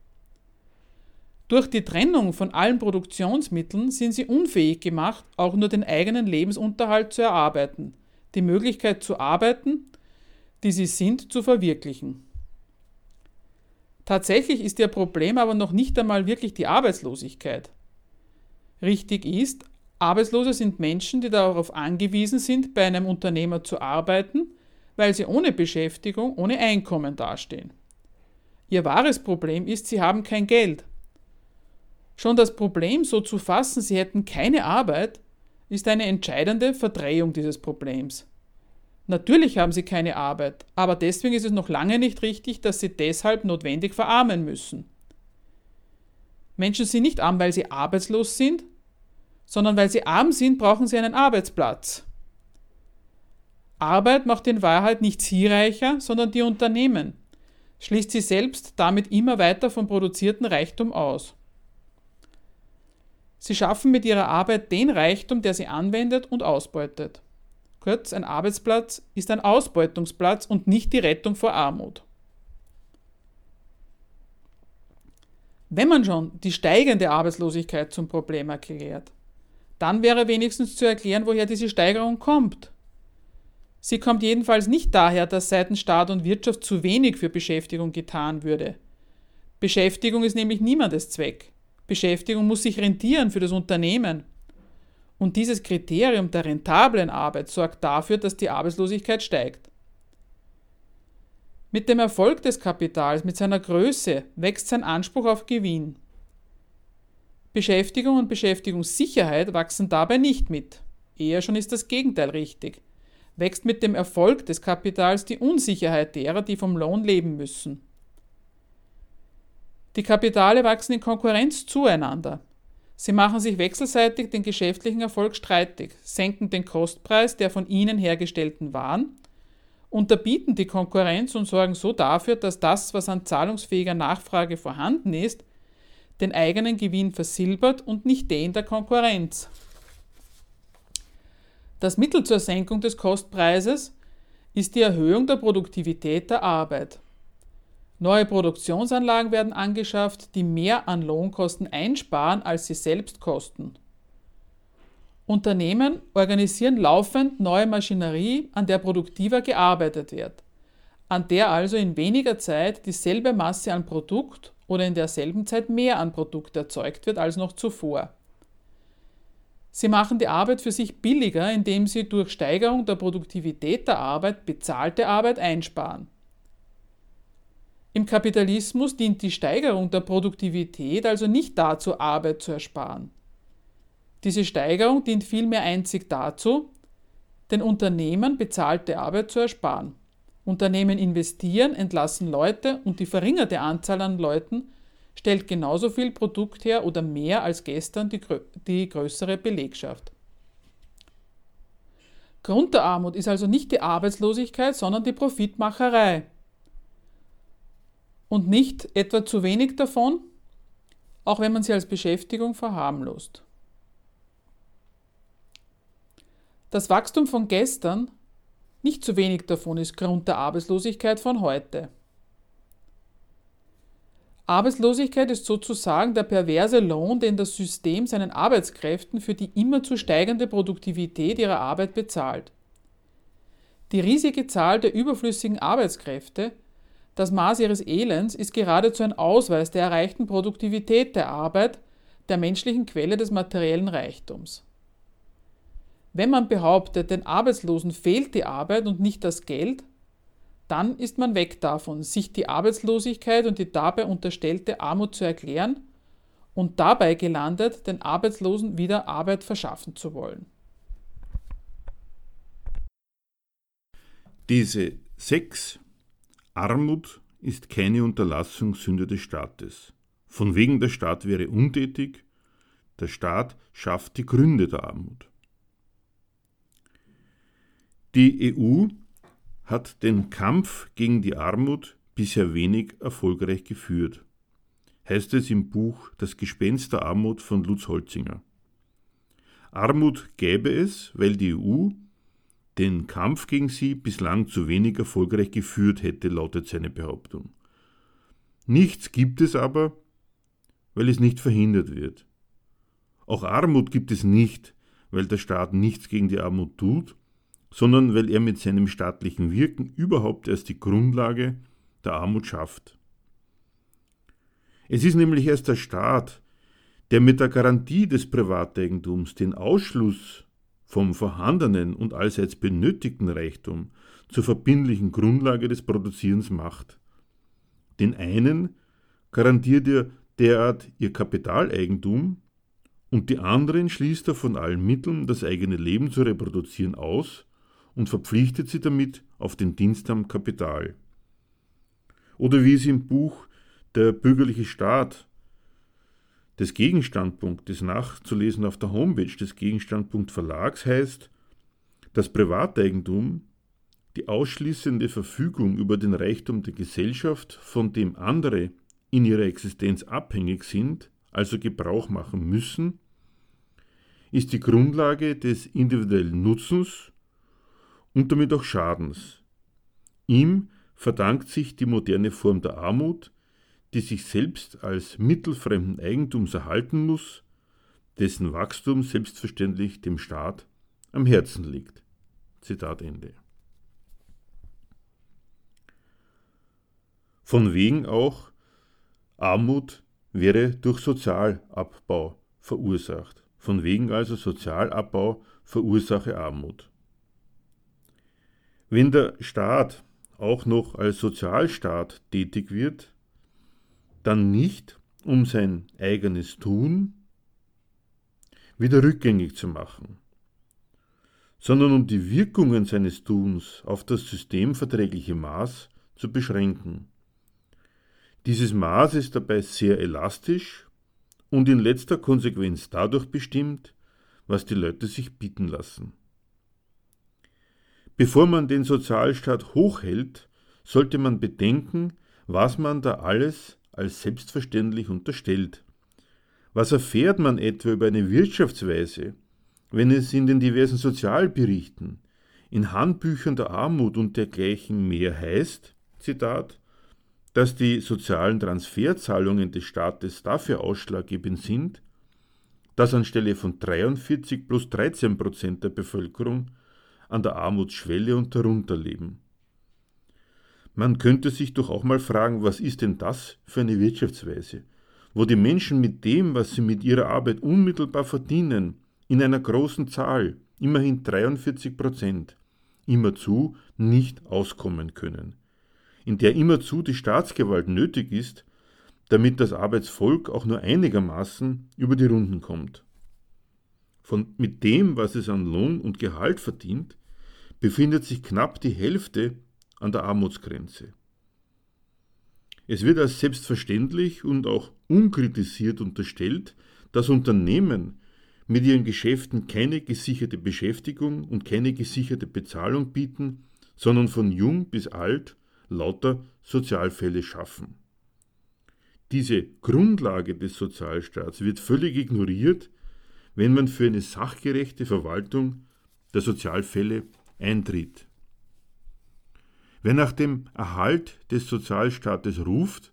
Durch die Trennung von allen Produktionsmitteln sind sie unfähig gemacht, auch nur den eigenen Lebensunterhalt zu erarbeiten, die Möglichkeit zu arbeiten, die sie sind, zu verwirklichen. Tatsächlich ist ihr Problem aber noch nicht einmal wirklich die Arbeitslosigkeit. Richtig ist, Arbeitslose sind Menschen, die darauf angewiesen sind, bei einem Unternehmer zu arbeiten, weil sie ohne Beschäftigung, ohne Einkommen dastehen. Ihr wahres Problem ist, sie haben kein Geld. Schon das Problem so zu fassen, sie hätten keine Arbeit, ist eine entscheidende Verdrehung dieses Problems. Natürlich haben sie keine Arbeit, aber deswegen ist es noch lange nicht richtig, dass sie deshalb notwendig verarmen müssen. Menschen sind nicht arm, weil sie arbeitslos sind, sondern weil sie arm sind, brauchen sie einen Arbeitsplatz. Arbeit macht in Wahrheit nicht sie reicher, sondern die Unternehmen, schließt sie selbst damit immer weiter vom produzierten Reichtum aus. Sie schaffen mit ihrer Arbeit den Reichtum, der sie anwendet und ausbeutet. Kurz, ein Arbeitsplatz ist ein Ausbeutungsplatz und nicht die Rettung vor Armut. Wenn man schon die steigende Arbeitslosigkeit zum Problem erklärt, dann wäre wenigstens zu erklären, woher diese Steigerung kommt. Sie kommt jedenfalls nicht daher, dass seitens Staat und Wirtschaft zu wenig für Beschäftigung getan würde. Beschäftigung ist nämlich niemandes Zweck. Beschäftigung muss sich rentieren für das Unternehmen. Und dieses Kriterium der rentablen Arbeit sorgt dafür, dass die Arbeitslosigkeit steigt. Mit dem Erfolg des Kapitals, mit seiner Größe, wächst sein Anspruch auf Gewinn. Beschäftigung und Beschäftigungssicherheit wachsen dabei nicht mit. Eher schon ist das Gegenteil richtig. Wächst mit dem Erfolg des Kapitals die Unsicherheit derer, die vom Lohn leben müssen. Die Kapitale wachsen in Konkurrenz zueinander. Sie machen sich wechselseitig den geschäftlichen Erfolg streitig, senken den Kostpreis der von ihnen hergestellten Waren, unterbieten die Konkurrenz und sorgen so dafür, dass das, was an zahlungsfähiger Nachfrage vorhanden ist, den eigenen Gewinn versilbert und nicht den der Konkurrenz. Das Mittel zur Senkung des Kostpreises ist die Erhöhung der Produktivität der Arbeit. Neue Produktionsanlagen werden angeschafft, die mehr an Lohnkosten einsparen, als sie selbst kosten. Unternehmen organisieren laufend neue Maschinerie, an der produktiver gearbeitet wird, an der also in weniger Zeit dieselbe Masse an Produkt oder in derselben Zeit mehr an Produkt erzeugt wird als noch zuvor. Sie machen die Arbeit für sich billiger, indem sie durch Steigerung der Produktivität der Arbeit bezahlte Arbeit einsparen. Im Kapitalismus dient die Steigerung der Produktivität also nicht dazu, Arbeit zu ersparen. Diese Steigerung dient vielmehr einzig dazu, den Unternehmen bezahlte Arbeit zu ersparen. Unternehmen investieren, entlassen Leute und die verringerte Anzahl an Leuten stellt genauso viel Produkt her oder mehr als gestern die, die größere Belegschaft. Grund der Armut ist also nicht die Arbeitslosigkeit, sondern die Profitmacherei und nicht etwa zu wenig davon, auch wenn man sie als Beschäftigung verharmlost. Das Wachstum von gestern, nicht zu wenig davon, ist Grund der Arbeitslosigkeit von heute. Arbeitslosigkeit ist sozusagen der perverse Lohn, den das System seinen Arbeitskräften für die immer zu steigende Produktivität ihrer Arbeit bezahlt. Die riesige Zahl der überflüssigen Arbeitskräfte das Maß ihres Elends ist geradezu ein Ausweis der erreichten Produktivität der Arbeit, der menschlichen Quelle des materiellen Reichtums. Wenn man behauptet, den Arbeitslosen fehlt die Arbeit und nicht das Geld, dann ist man weg davon, sich die Arbeitslosigkeit und die dabei unterstellte Armut zu erklären und dabei gelandet, den Arbeitslosen wieder Arbeit verschaffen zu wollen. Diese sechs Armut ist keine Unterlassungssünde des Staates. Von wegen der Staat wäre untätig, der Staat schafft die Gründe der Armut. Die EU hat den Kampf gegen die Armut bisher wenig erfolgreich geführt, heißt es im Buch Das Gespenst der Armut von Lutz Holzinger. Armut gäbe es, weil die EU den Kampf gegen sie bislang zu wenig erfolgreich geführt hätte, lautet seine Behauptung. Nichts gibt es aber, weil es nicht verhindert wird. Auch Armut gibt es nicht, weil der Staat nichts gegen die Armut tut, sondern weil er mit seinem staatlichen Wirken überhaupt erst die Grundlage der Armut schafft. Es ist nämlich erst der Staat, der mit der Garantie des Privateigentums den Ausschluss vom vorhandenen und allseits benötigten Reichtum zur verbindlichen Grundlage des Produzierens macht. Den einen garantiert ihr derart ihr Kapitaleigentum und die anderen schließt er von allen Mitteln, das eigene Leben zu reproduzieren, aus und verpflichtet sie damit auf den Dienst am Kapital. Oder wie es im Buch Der bürgerliche Staat des Gegenstandpunktes nachzulesen auf der Homepage des Gegenstandpunkt Verlags heißt, das Privateigentum, die ausschließende Verfügung über den Reichtum der Gesellschaft, von dem andere in ihrer Existenz abhängig sind, also Gebrauch machen müssen, ist die Grundlage des individuellen Nutzens und damit auch Schadens. Ihm verdankt sich die moderne Form der Armut, die sich selbst als mittelfremden Eigentums erhalten muss, dessen Wachstum selbstverständlich dem Staat am Herzen liegt. Zitat Ende. Von wegen auch, Armut wäre durch Sozialabbau verursacht. Von wegen also Sozialabbau verursache Armut. Wenn der Staat auch noch als Sozialstaat tätig wird, dann nicht, um sein eigenes Tun wieder rückgängig zu machen, sondern um die Wirkungen seines Tuns auf das systemverträgliche Maß zu beschränken. Dieses Maß ist dabei sehr elastisch und in letzter Konsequenz dadurch bestimmt, was die Leute sich bieten lassen. Bevor man den Sozialstaat hochhält, sollte man bedenken, was man da alles als selbstverständlich unterstellt. Was erfährt man etwa über eine Wirtschaftsweise, wenn es in den diversen Sozialberichten, in Handbüchern der Armut und dergleichen mehr heißt, Zitat, dass die sozialen Transferzahlungen des Staates dafür ausschlaggebend sind, dass anstelle von 43 plus 13 Prozent der Bevölkerung an der Armutsschwelle und darunter leben. Man könnte sich doch auch mal fragen, was ist denn das für eine Wirtschaftsweise, wo die Menschen mit dem, was sie mit ihrer Arbeit unmittelbar verdienen, in einer großen Zahl, immerhin 43 Prozent, immerzu nicht auskommen können, in der immerzu die Staatsgewalt nötig ist, damit das Arbeitsvolk auch nur einigermaßen über die Runden kommt. Von, mit dem, was es an Lohn und Gehalt verdient, befindet sich knapp die Hälfte an der Armutsgrenze. Es wird als selbstverständlich und auch unkritisiert unterstellt, dass Unternehmen mit ihren Geschäften keine gesicherte Beschäftigung und keine gesicherte Bezahlung bieten, sondern von jung bis alt lauter Sozialfälle schaffen. Diese Grundlage des Sozialstaats wird völlig ignoriert, wenn man für eine sachgerechte Verwaltung der Sozialfälle eintritt. Wer nach dem Erhalt des Sozialstaates ruft,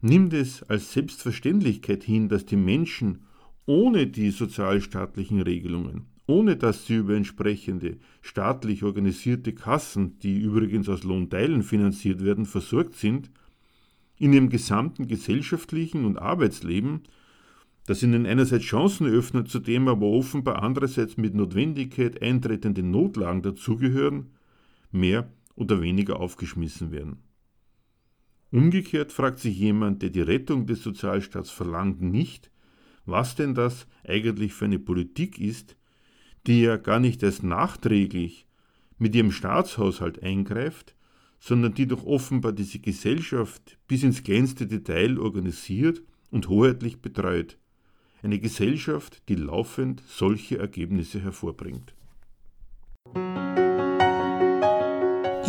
nimmt es als Selbstverständlichkeit hin, dass die Menschen ohne die sozialstaatlichen Regelungen, ohne dass sie über entsprechende staatlich organisierte Kassen, die übrigens aus Lohnteilen finanziert werden, versorgt sind, in ihrem gesamten gesellschaftlichen und Arbeitsleben das ihnen einerseits Chancen öffnet, zudem aber offenbar andererseits mit Notwendigkeit eintretende Notlagen dazugehören, mehr oder weniger aufgeschmissen werden. Umgekehrt fragt sich jemand, der die Rettung des Sozialstaats verlangt, nicht, was denn das eigentlich für eine Politik ist, die ja gar nicht erst nachträglich mit ihrem Staatshaushalt eingreift, sondern die doch offenbar diese Gesellschaft bis ins kleinste Detail organisiert und hoheitlich betreut eine Gesellschaft, die laufend solche Ergebnisse hervorbringt.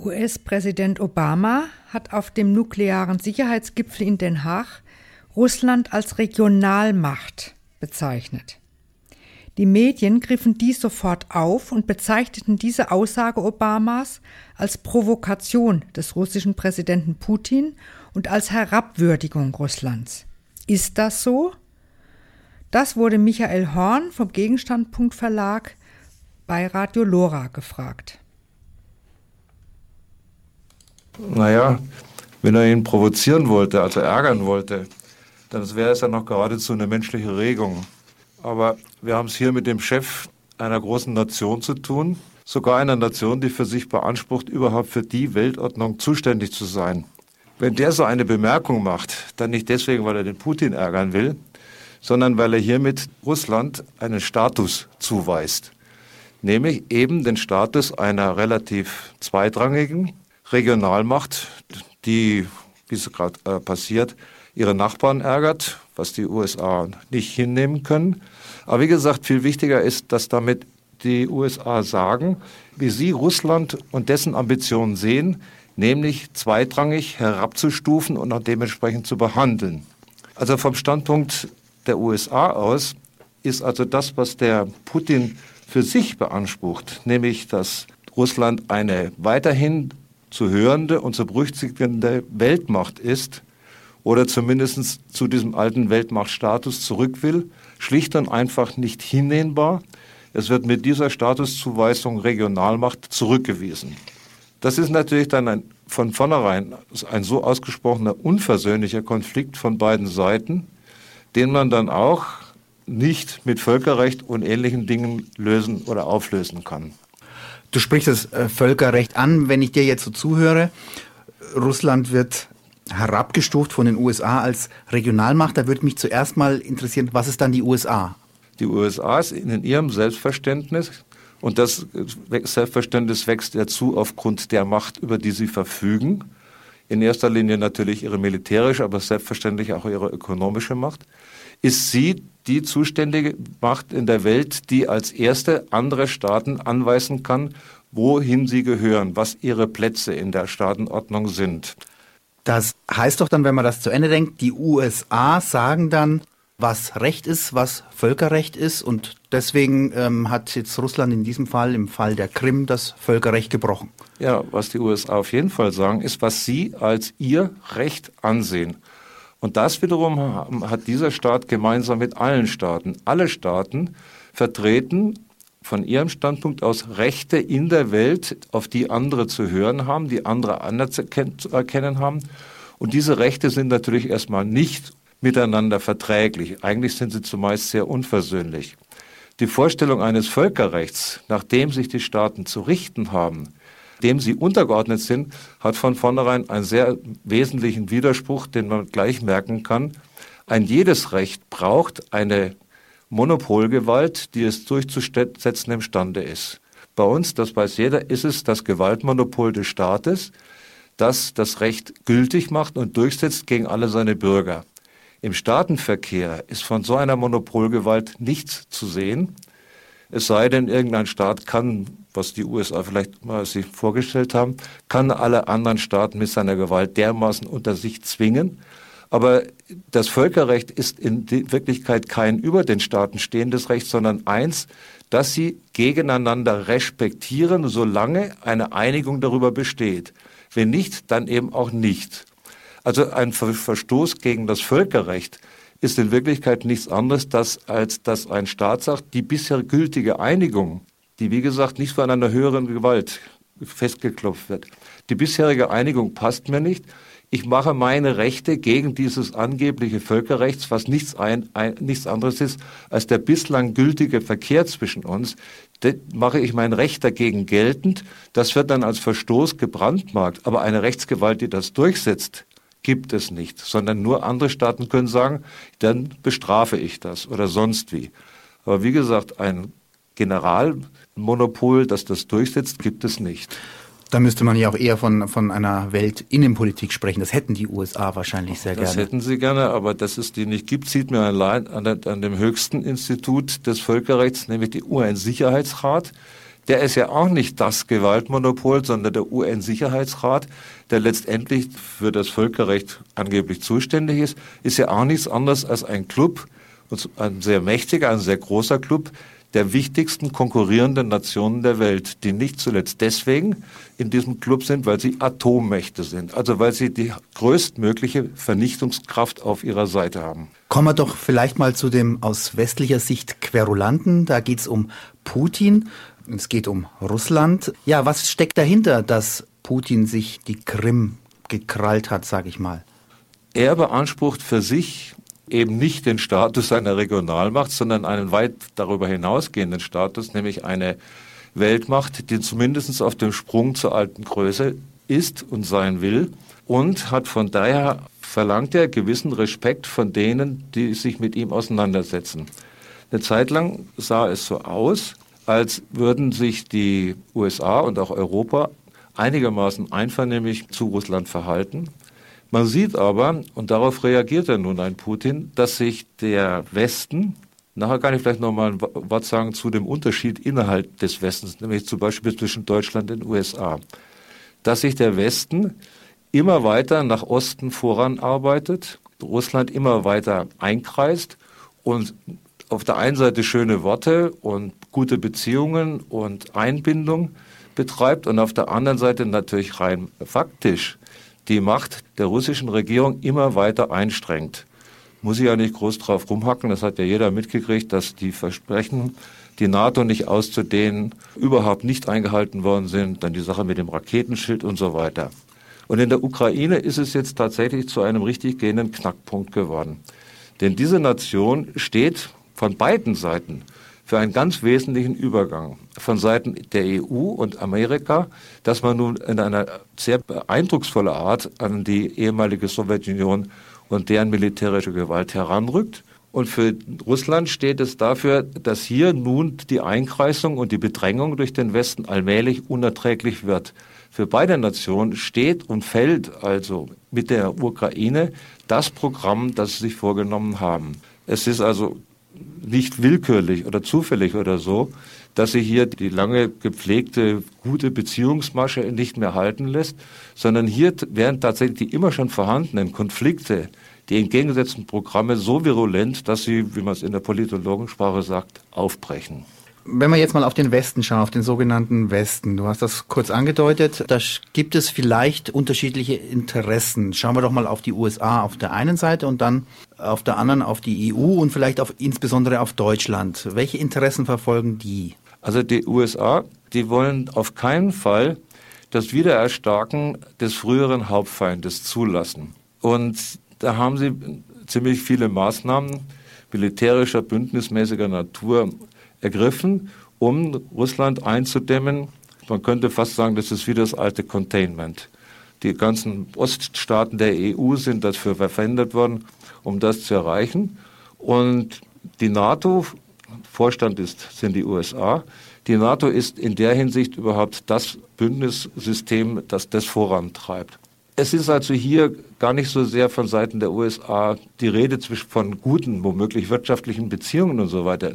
US-Präsident Obama hat auf dem nuklearen Sicherheitsgipfel in Den Haag Russland als Regionalmacht bezeichnet. Die Medien griffen dies sofort auf und bezeichneten diese Aussage Obamas als Provokation des russischen Präsidenten Putin und als Herabwürdigung Russlands. Ist das so? Das wurde Michael Horn vom Gegenstandpunkt Verlag bei Radio Lora gefragt. Naja, wenn er ihn provozieren wollte, also ärgern wollte, dann wäre es ja noch geradezu eine menschliche Regung. Aber wir haben es hier mit dem Chef einer großen Nation zu tun, sogar einer Nation, die für sich beansprucht, überhaupt für die Weltordnung zuständig zu sein. Wenn der so eine Bemerkung macht, dann nicht deswegen, weil er den Putin ärgern will, sondern weil er hiermit Russland einen Status zuweist. Nämlich eben den Status einer relativ zweitrangigen Regionalmacht, die, wie es gerade äh, passiert, ihre Nachbarn ärgert, was die USA nicht hinnehmen können. Aber wie gesagt, viel wichtiger ist, dass damit die USA sagen, wie sie Russland und dessen Ambitionen sehen, nämlich zweitrangig herabzustufen und auch dementsprechend zu behandeln. Also vom Standpunkt der USA aus ist also das, was der Putin für sich beansprucht, nämlich dass Russland eine weiterhin zu hörende und zu berücksichtigende Weltmacht ist oder zumindest zu diesem alten Weltmachtstatus zurück will, schlicht und einfach nicht hinnehmbar. Es wird mit dieser Statuszuweisung Regionalmacht zurückgewiesen. Das ist natürlich dann ein, von vornherein ein so ausgesprochener unversöhnlicher Konflikt von beiden Seiten, den man dann auch nicht mit Völkerrecht und ähnlichen Dingen lösen oder auflösen kann. Du sprichst das äh, Völkerrecht an, wenn ich dir jetzt so zuhöre. Russland wird herabgestuft von den USA als Regionalmacht. Da würde mich zuerst mal interessieren, was ist dann die USA? Die USA ist in ihrem Selbstverständnis und das Selbstverständnis wächst dazu aufgrund der Macht, über die sie verfügen. In erster Linie natürlich ihre militärische, aber selbstverständlich auch ihre ökonomische Macht. Ist sie die zuständige Macht in der Welt, die als erste andere Staaten anweisen kann, wohin sie gehören, was ihre Plätze in der Staatenordnung sind. Das heißt doch dann, wenn man das zu Ende denkt, die USA sagen dann, was Recht ist, was Völkerrecht ist und deswegen ähm, hat jetzt Russland in diesem Fall, im Fall der Krim, das Völkerrecht gebrochen. Ja, was die USA auf jeden Fall sagen, ist, was sie als ihr Recht ansehen. Und das wiederum hat dieser Staat gemeinsam mit allen Staaten. Alle Staaten vertreten von ihrem Standpunkt aus Rechte in der Welt, auf die andere zu hören haben, die andere anzuerkennen haben. Und diese Rechte sind natürlich erstmal nicht miteinander verträglich. Eigentlich sind sie zumeist sehr unversöhnlich. Die Vorstellung eines Völkerrechts, nach dem sich die Staaten zu richten haben, dem sie untergeordnet sind, hat von vornherein einen sehr wesentlichen Widerspruch, den man gleich merken kann. Ein jedes Recht braucht eine Monopolgewalt, die es durchzusetzen imstande ist. Bei uns, das weiß jeder, ist es das Gewaltmonopol des Staates, das das Recht gültig macht und durchsetzt gegen alle seine Bürger. Im Staatenverkehr ist von so einer Monopolgewalt nichts zu sehen. Es sei denn, irgendein Staat kann, was die USA vielleicht mal sich vorgestellt haben, kann alle anderen Staaten mit seiner Gewalt dermaßen unter sich zwingen. Aber das Völkerrecht ist in Wirklichkeit kein über den Staaten stehendes Recht, sondern eins, dass sie gegeneinander respektieren, solange eine Einigung darüber besteht. Wenn nicht, dann eben auch nicht. Also ein Verstoß gegen das Völkerrecht ist in Wirklichkeit nichts anderes, als dass ein Staat sagt, die bisher gültige Einigung, die wie gesagt nicht von einer höheren Gewalt festgeklopft wird, die bisherige Einigung passt mir nicht. Ich mache meine Rechte gegen dieses angebliche Völkerrechts, was nichts, ein, ein, nichts anderes ist als der bislang gültige Verkehr zwischen uns. Das mache ich mein Recht dagegen geltend. Das wird dann als Verstoß gebrandmarkt. Aber eine Rechtsgewalt, die das durchsetzt, gibt es nicht, sondern nur andere Staaten können sagen, dann bestrafe ich das oder sonst wie. Aber wie gesagt, ein Generalmonopol, das das durchsetzt, gibt es nicht. Da müsste man ja auch eher von, von einer Weltinnenpolitik sprechen. Das hätten die USA wahrscheinlich sehr das gerne. Das hätten sie gerne, aber dass es die nicht gibt, sieht man allein an, an dem höchsten Institut des Völkerrechts, nämlich die UN-Sicherheitsrat. Der ist ja auch nicht das Gewaltmonopol, sondern der UN-Sicherheitsrat, der letztendlich für das Völkerrecht angeblich zuständig ist, ist ja auch nichts anderes als ein Club ein sehr mächtiger, ein sehr großer Club der wichtigsten konkurrierenden Nationen der Welt, die nicht zuletzt deswegen in diesem Club sind, weil sie Atommächte sind, also weil sie die größtmögliche Vernichtungskraft auf ihrer Seite haben. Kommen wir doch vielleicht mal zu dem aus westlicher Sicht Querulanten. Da geht es um Putin, es geht um Russland. Ja, was steckt dahinter, dass Putin sich die Krim gekrallt hat, sage ich mal? Er beansprucht für sich eben nicht den Status einer Regionalmacht, sondern einen weit darüber hinausgehenden Status, nämlich eine Weltmacht, die zumindest auf dem Sprung zur alten Größe ist und sein will und hat von daher verlangt er gewissen Respekt von denen, die sich mit ihm auseinandersetzen. Eine Zeit lang sah es so aus, als würden sich die USA und auch Europa einigermaßen einvernehmlich zu Russland verhalten. Man sieht aber, und darauf reagiert er nun ein Putin, dass sich der Westen, nachher kann ich vielleicht nochmal ein Wort sagen zu dem Unterschied innerhalb des Westens, nämlich zum Beispiel zwischen Deutschland und den USA, dass sich der Westen immer weiter nach Osten voranarbeitet, Russland immer weiter einkreist und auf der einen Seite schöne Worte und gute Beziehungen und Einbindung betreibt und auf der anderen Seite natürlich rein faktisch die Macht der russischen Regierung immer weiter einstrengt. Muss ich ja nicht groß drauf rumhacken, das hat ja jeder mitgekriegt, dass die Versprechen, die NATO nicht auszudehnen, überhaupt nicht eingehalten worden sind, dann die Sache mit dem Raketenschild und so weiter. Und in der Ukraine ist es jetzt tatsächlich zu einem richtig gehenden Knackpunkt geworden. Denn diese Nation steht von beiden Seiten für einen ganz wesentlichen Übergang von Seiten der EU und Amerika, dass man nun in einer sehr eindrucksvollen Art an die ehemalige Sowjetunion und deren militärische Gewalt heranrückt. Und für Russland steht es dafür, dass hier nun die Einkreisung und die Bedrängung durch den Westen allmählich unerträglich wird. Für beide Nationen steht und fällt also mit der Ukraine das Programm, das sie sich vorgenommen haben. Es ist also nicht willkürlich oder zufällig oder so, dass sie hier die lange gepflegte gute Beziehungsmasche nicht mehr halten lässt, sondern hier werden tatsächlich die immer schon vorhandenen Konflikte, die entgegengesetzten Programme so virulent, dass sie, wie man es in der Politologensprache sagt, aufbrechen. Wenn wir jetzt mal auf den Westen schauen, auf den sogenannten Westen, du hast das kurz angedeutet, da gibt es vielleicht unterschiedliche Interessen. Schauen wir doch mal auf die USA auf der einen Seite und dann auf der anderen auf die EU und vielleicht auf, insbesondere auf Deutschland. Welche Interessen verfolgen die? Also die USA, die wollen auf keinen Fall das Wiedererstarken des früheren Hauptfeindes zulassen. Und da haben sie ziemlich viele Maßnahmen militärischer, bündnismäßiger Natur ergriffen, um Russland einzudämmen. Man könnte fast sagen, das ist wie das alte Containment. Die ganzen Oststaaten der EU sind dafür verwendet worden, um das zu erreichen. Und die NATO, Vorstand ist, sind die USA. Die NATO ist in der Hinsicht überhaupt das Bündnissystem, das das vorantreibt. Es ist also hier gar nicht so sehr von Seiten der USA die Rede von guten, womöglich wirtschaftlichen Beziehungen und so weiter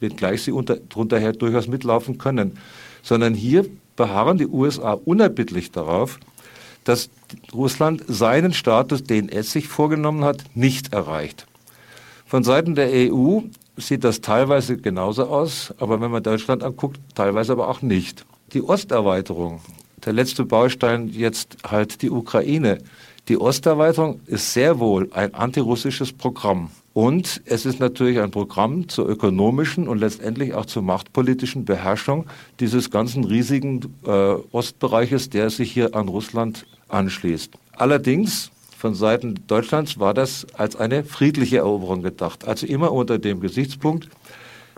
wenngleich sie unter, drunter her durchaus mitlaufen können, sondern hier beharren die USA unerbittlich darauf, dass Russland seinen Status, den es sich vorgenommen hat, nicht erreicht. Von Seiten der EU sieht das teilweise genauso aus, aber wenn man Deutschland anguckt, teilweise aber auch nicht. Die Osterweiterung, der letzte Baustein jetzt halt die Ukraine. Die Osterweiterung ist sehr wohl ein antirussisches Programm. Und es ist natürlich ein Programm zur ökonomischen und letztendlich auch zur machtpolitischen Beherrschung dieses ganzen riesigen äh, Ostbereiches, der sich hier an Russland anschließt. Allerdings von Seiten Deutschlands war das als eine friedliche Eroberung gedacht. Also immer unter dem Gesichtspunkt,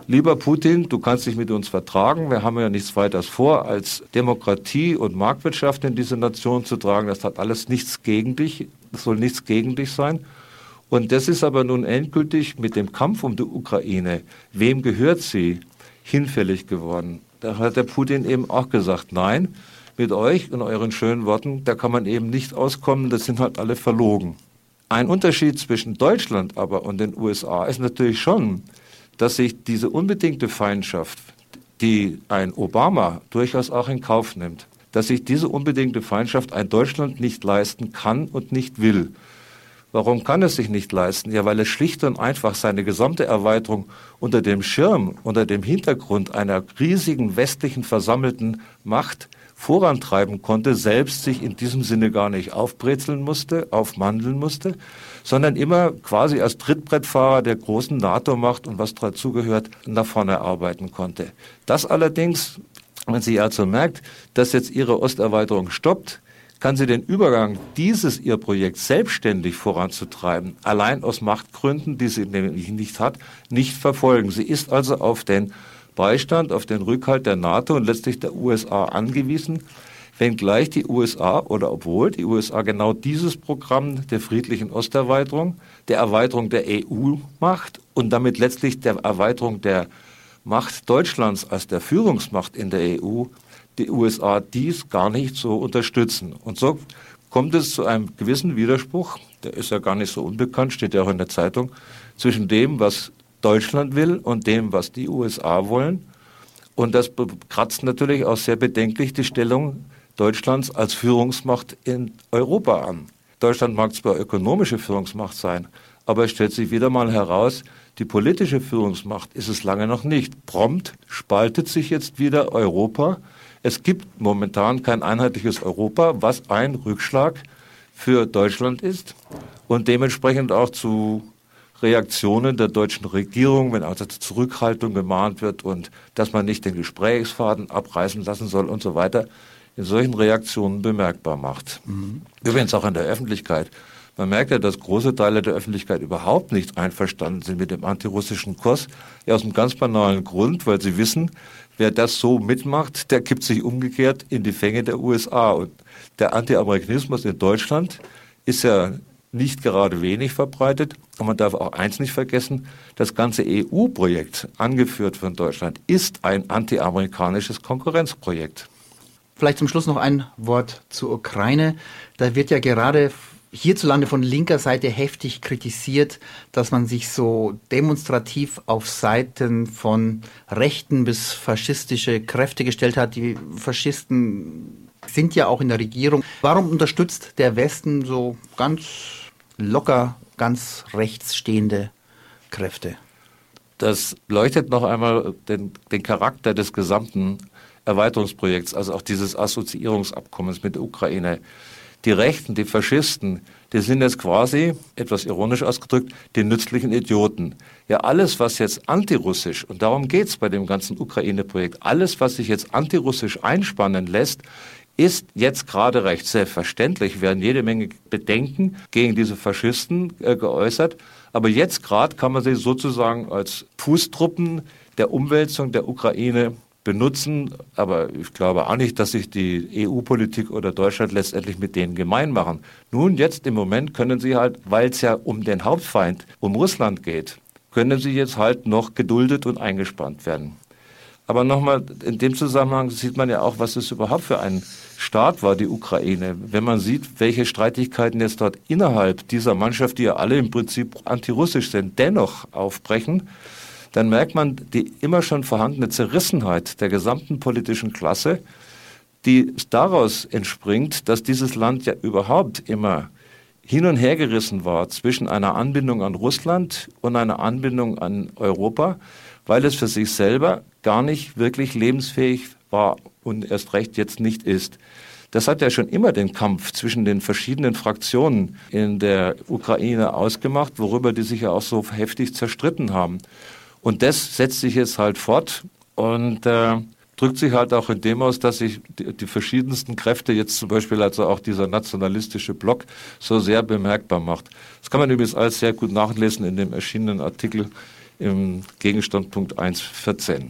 lieber Putin, du kannst dich mit uns vertragen. Wir haben ja nichts weiteres vor, als Demokratie und Marktwirtschaft in diese Nation zu tragen. Das hat alles nichts gegen dich. Das soll nichts gegen dich sein. Und das ist aber nun endgültig mit dem Kampf um die Ukraine, wem gehört sie, hinfällig geworden. Da hat der Putin eben auch gesagt, nein, mit euch und euren schönen Worten, da kann man eben nicht auskommen, das sind halt alle verlogen. Ein Unterschied zwischen Deutschland aber und den USA ist natürlich schon, dass sich diese unbedingte Feindschaft, die ein Obama durchaus auch in Kauf nimmt, dass sich diese unbedingte Feindschaft ein Deutschland nicht leisten kann und nicht will. Warum kann es sich nicht leisten? Ja, weil es schlicht und einfach seine gesamte Erweiterung unter dem Schirm, unter dem Hintergrund einer riesigen westlichen versammelten Macht vorantreiben konnte, selbst sich in diesem Sinne gar nicht aufbrezeln musste, aufmandeln musste, sondern immer quasi als Trittbrettfahrer der großen NATO-Macht und was dazugehört, nach vorne arbeiten konnte. Das allerdings, wenn sie also merkt, dass jetzt ihre Osterweiterung stoppt, kann sie den Übergang dieses ihr Projekt selbstständig voranzutreiben, allein aus Machtgründen, die sie nämlich nicht hat, nicht verfolgen. Sie ist also auf den Beistand, auf den Rückhalt der NATO und letztlich der USA angewiesen, wenngleich die USA oder obwohl die USA genau dieses Programm der friedlichen Osterweiterung, der Erweiterung der EU macht und damit letztlich der Erweiterung der Macht Deutschlands als der Führungsmacht in der EU die USA dies gar nicht so unterstützen. Und so kommt es zu einem gewissen Widerspruch, der ist ja gar nicht so unbekannt, steht ja auch in der Zeitung, zwischen dem, was Deutschland will und dem, was die USA wollen. Und das kratzt natürlich auch sehr bedenklich die Stellung Deutschlands als Führungsmacht in Europa an. Deutschland mag zwar ökonomische Führungsmacht sein, aber es stellt sich wieder mal heraus, die politische Führungsmacht ist es lange noch nicht. Prompt spaltet sich jetzt wieder Europa es gibt momentan kein einheitliches Europa, was ein Rückschlag für Deutschland ist und dementsprechend auch zu Reaktionen der deutschen Regierung, wenn also zur Zurückhaltung gemahnt wird und dass man nicht den Gesprächsfaden abreißen lassen soll und so weiter, in solchen Reaktionen bemerkbar macht. Mhm. Übrigens auch in der Öffentlichkeit. Man merkt ja, dass große Teile der Öffentlichkeit überhaupt nicht einverstanden sind mit dem antirussischen Kurs. Ja, aus einem ganz banalen Grund, weil sie wissen, Wer das so mitmacht, der kippt sich umgekehrt in die Fänge der USA. Und der Anti-Amerikanismus in Deutschland ist ja nicht gerade wenig verbreitet. Und man darf auch eins nicht vergessen, das ganze EU-Projekt, angeführt von Deutschland, ist ein anti-amerikanisches Konkurrenzprojekt. Vielleicht zum Schluss noch ein Wort zur Ukraine. Da wird ja gerade hierzulande von linker Seite heftig kritisiert, dass man sich so demonstrativ auf Seiten von rechten bis faschistische Kräfte gestellt hat. Die Faschisten sind ja auch in der Regierung. Warum unterstützt der Westen so ganz locker, ganz rechts stehende Kräfte? Das leuchtet noch einmal den, den Charakter des gesamten Erweiterungsprojekts, also auch dieses Assoziierungsabkommens mit der Ukraine die Rechten, die Faschisten, die sind jetzt quasi, etwas ironisch ausgedrückt, die nützlichen Idioten. Ja, alles, was jetzt antirussisch, und darum geht's bei dem ganzen Ukraine-Projekt, alles, was sich jetzt antirussisch einspannen lässt, ist jetzt gerade recht selbstverständlich, werden jede Menge Bedenken gegen diese Faschisten äh, geäußert. Aber jetzt gerade kann man sie sozusagen als Fußtruppen der Umwälzung der Ukraine benutzen, aber ich glaube auch nicht, dass sich die EU-Politik oder Deutschland letztendlich mit denen gemein machen. Nun, jetzt im Moment können sie halt, weil es ja um den Hauptfeind, um Russland geht, können sie jetzt halt noch geduldet und eingespannt werden. Aber nochmal, in dem Zusammenhang sieht man ja auch, was es überhaupt für ein Staat war, die Ukraine. Wenn man sieht, welche Streitigkeiten jetzt dort innerhalb dieser Mannschaft, die ja alle im Prinzip antirussisch sind, dennoch aufbrechen, dann merkt man die immer schon vorhandene Zerrissenheit der gesamten politischen Klasse, die daraus entspringt, dass dieses Land ja überhaupt immer hin und her gerissen war zwischen einer Anbindung an Russland und einer Anbindung an Europa, weil es für sich selber gar nicht wirklich lebensfähig war und erst recht jetzt nicht ist. Das hat ja schon immer den Kampf zwischen den verschiedenen Fraktionen in der Ukraine ausgemacht, worüber die sich ja auch so heftig zerstritten haben. Und das setzt sich jetzt halt fort und äh, drückt sich halt auch in dem aus, dass sich die, die, verschiedensten Kräfte jetzt zum Beispiel also auch dieser nationalistische Block so sehr bemerkbar macht. Das kann man übrigens alles sehr gut nachlesen in dem erschienenen Artikel im Gegenstandpunkt 1.14.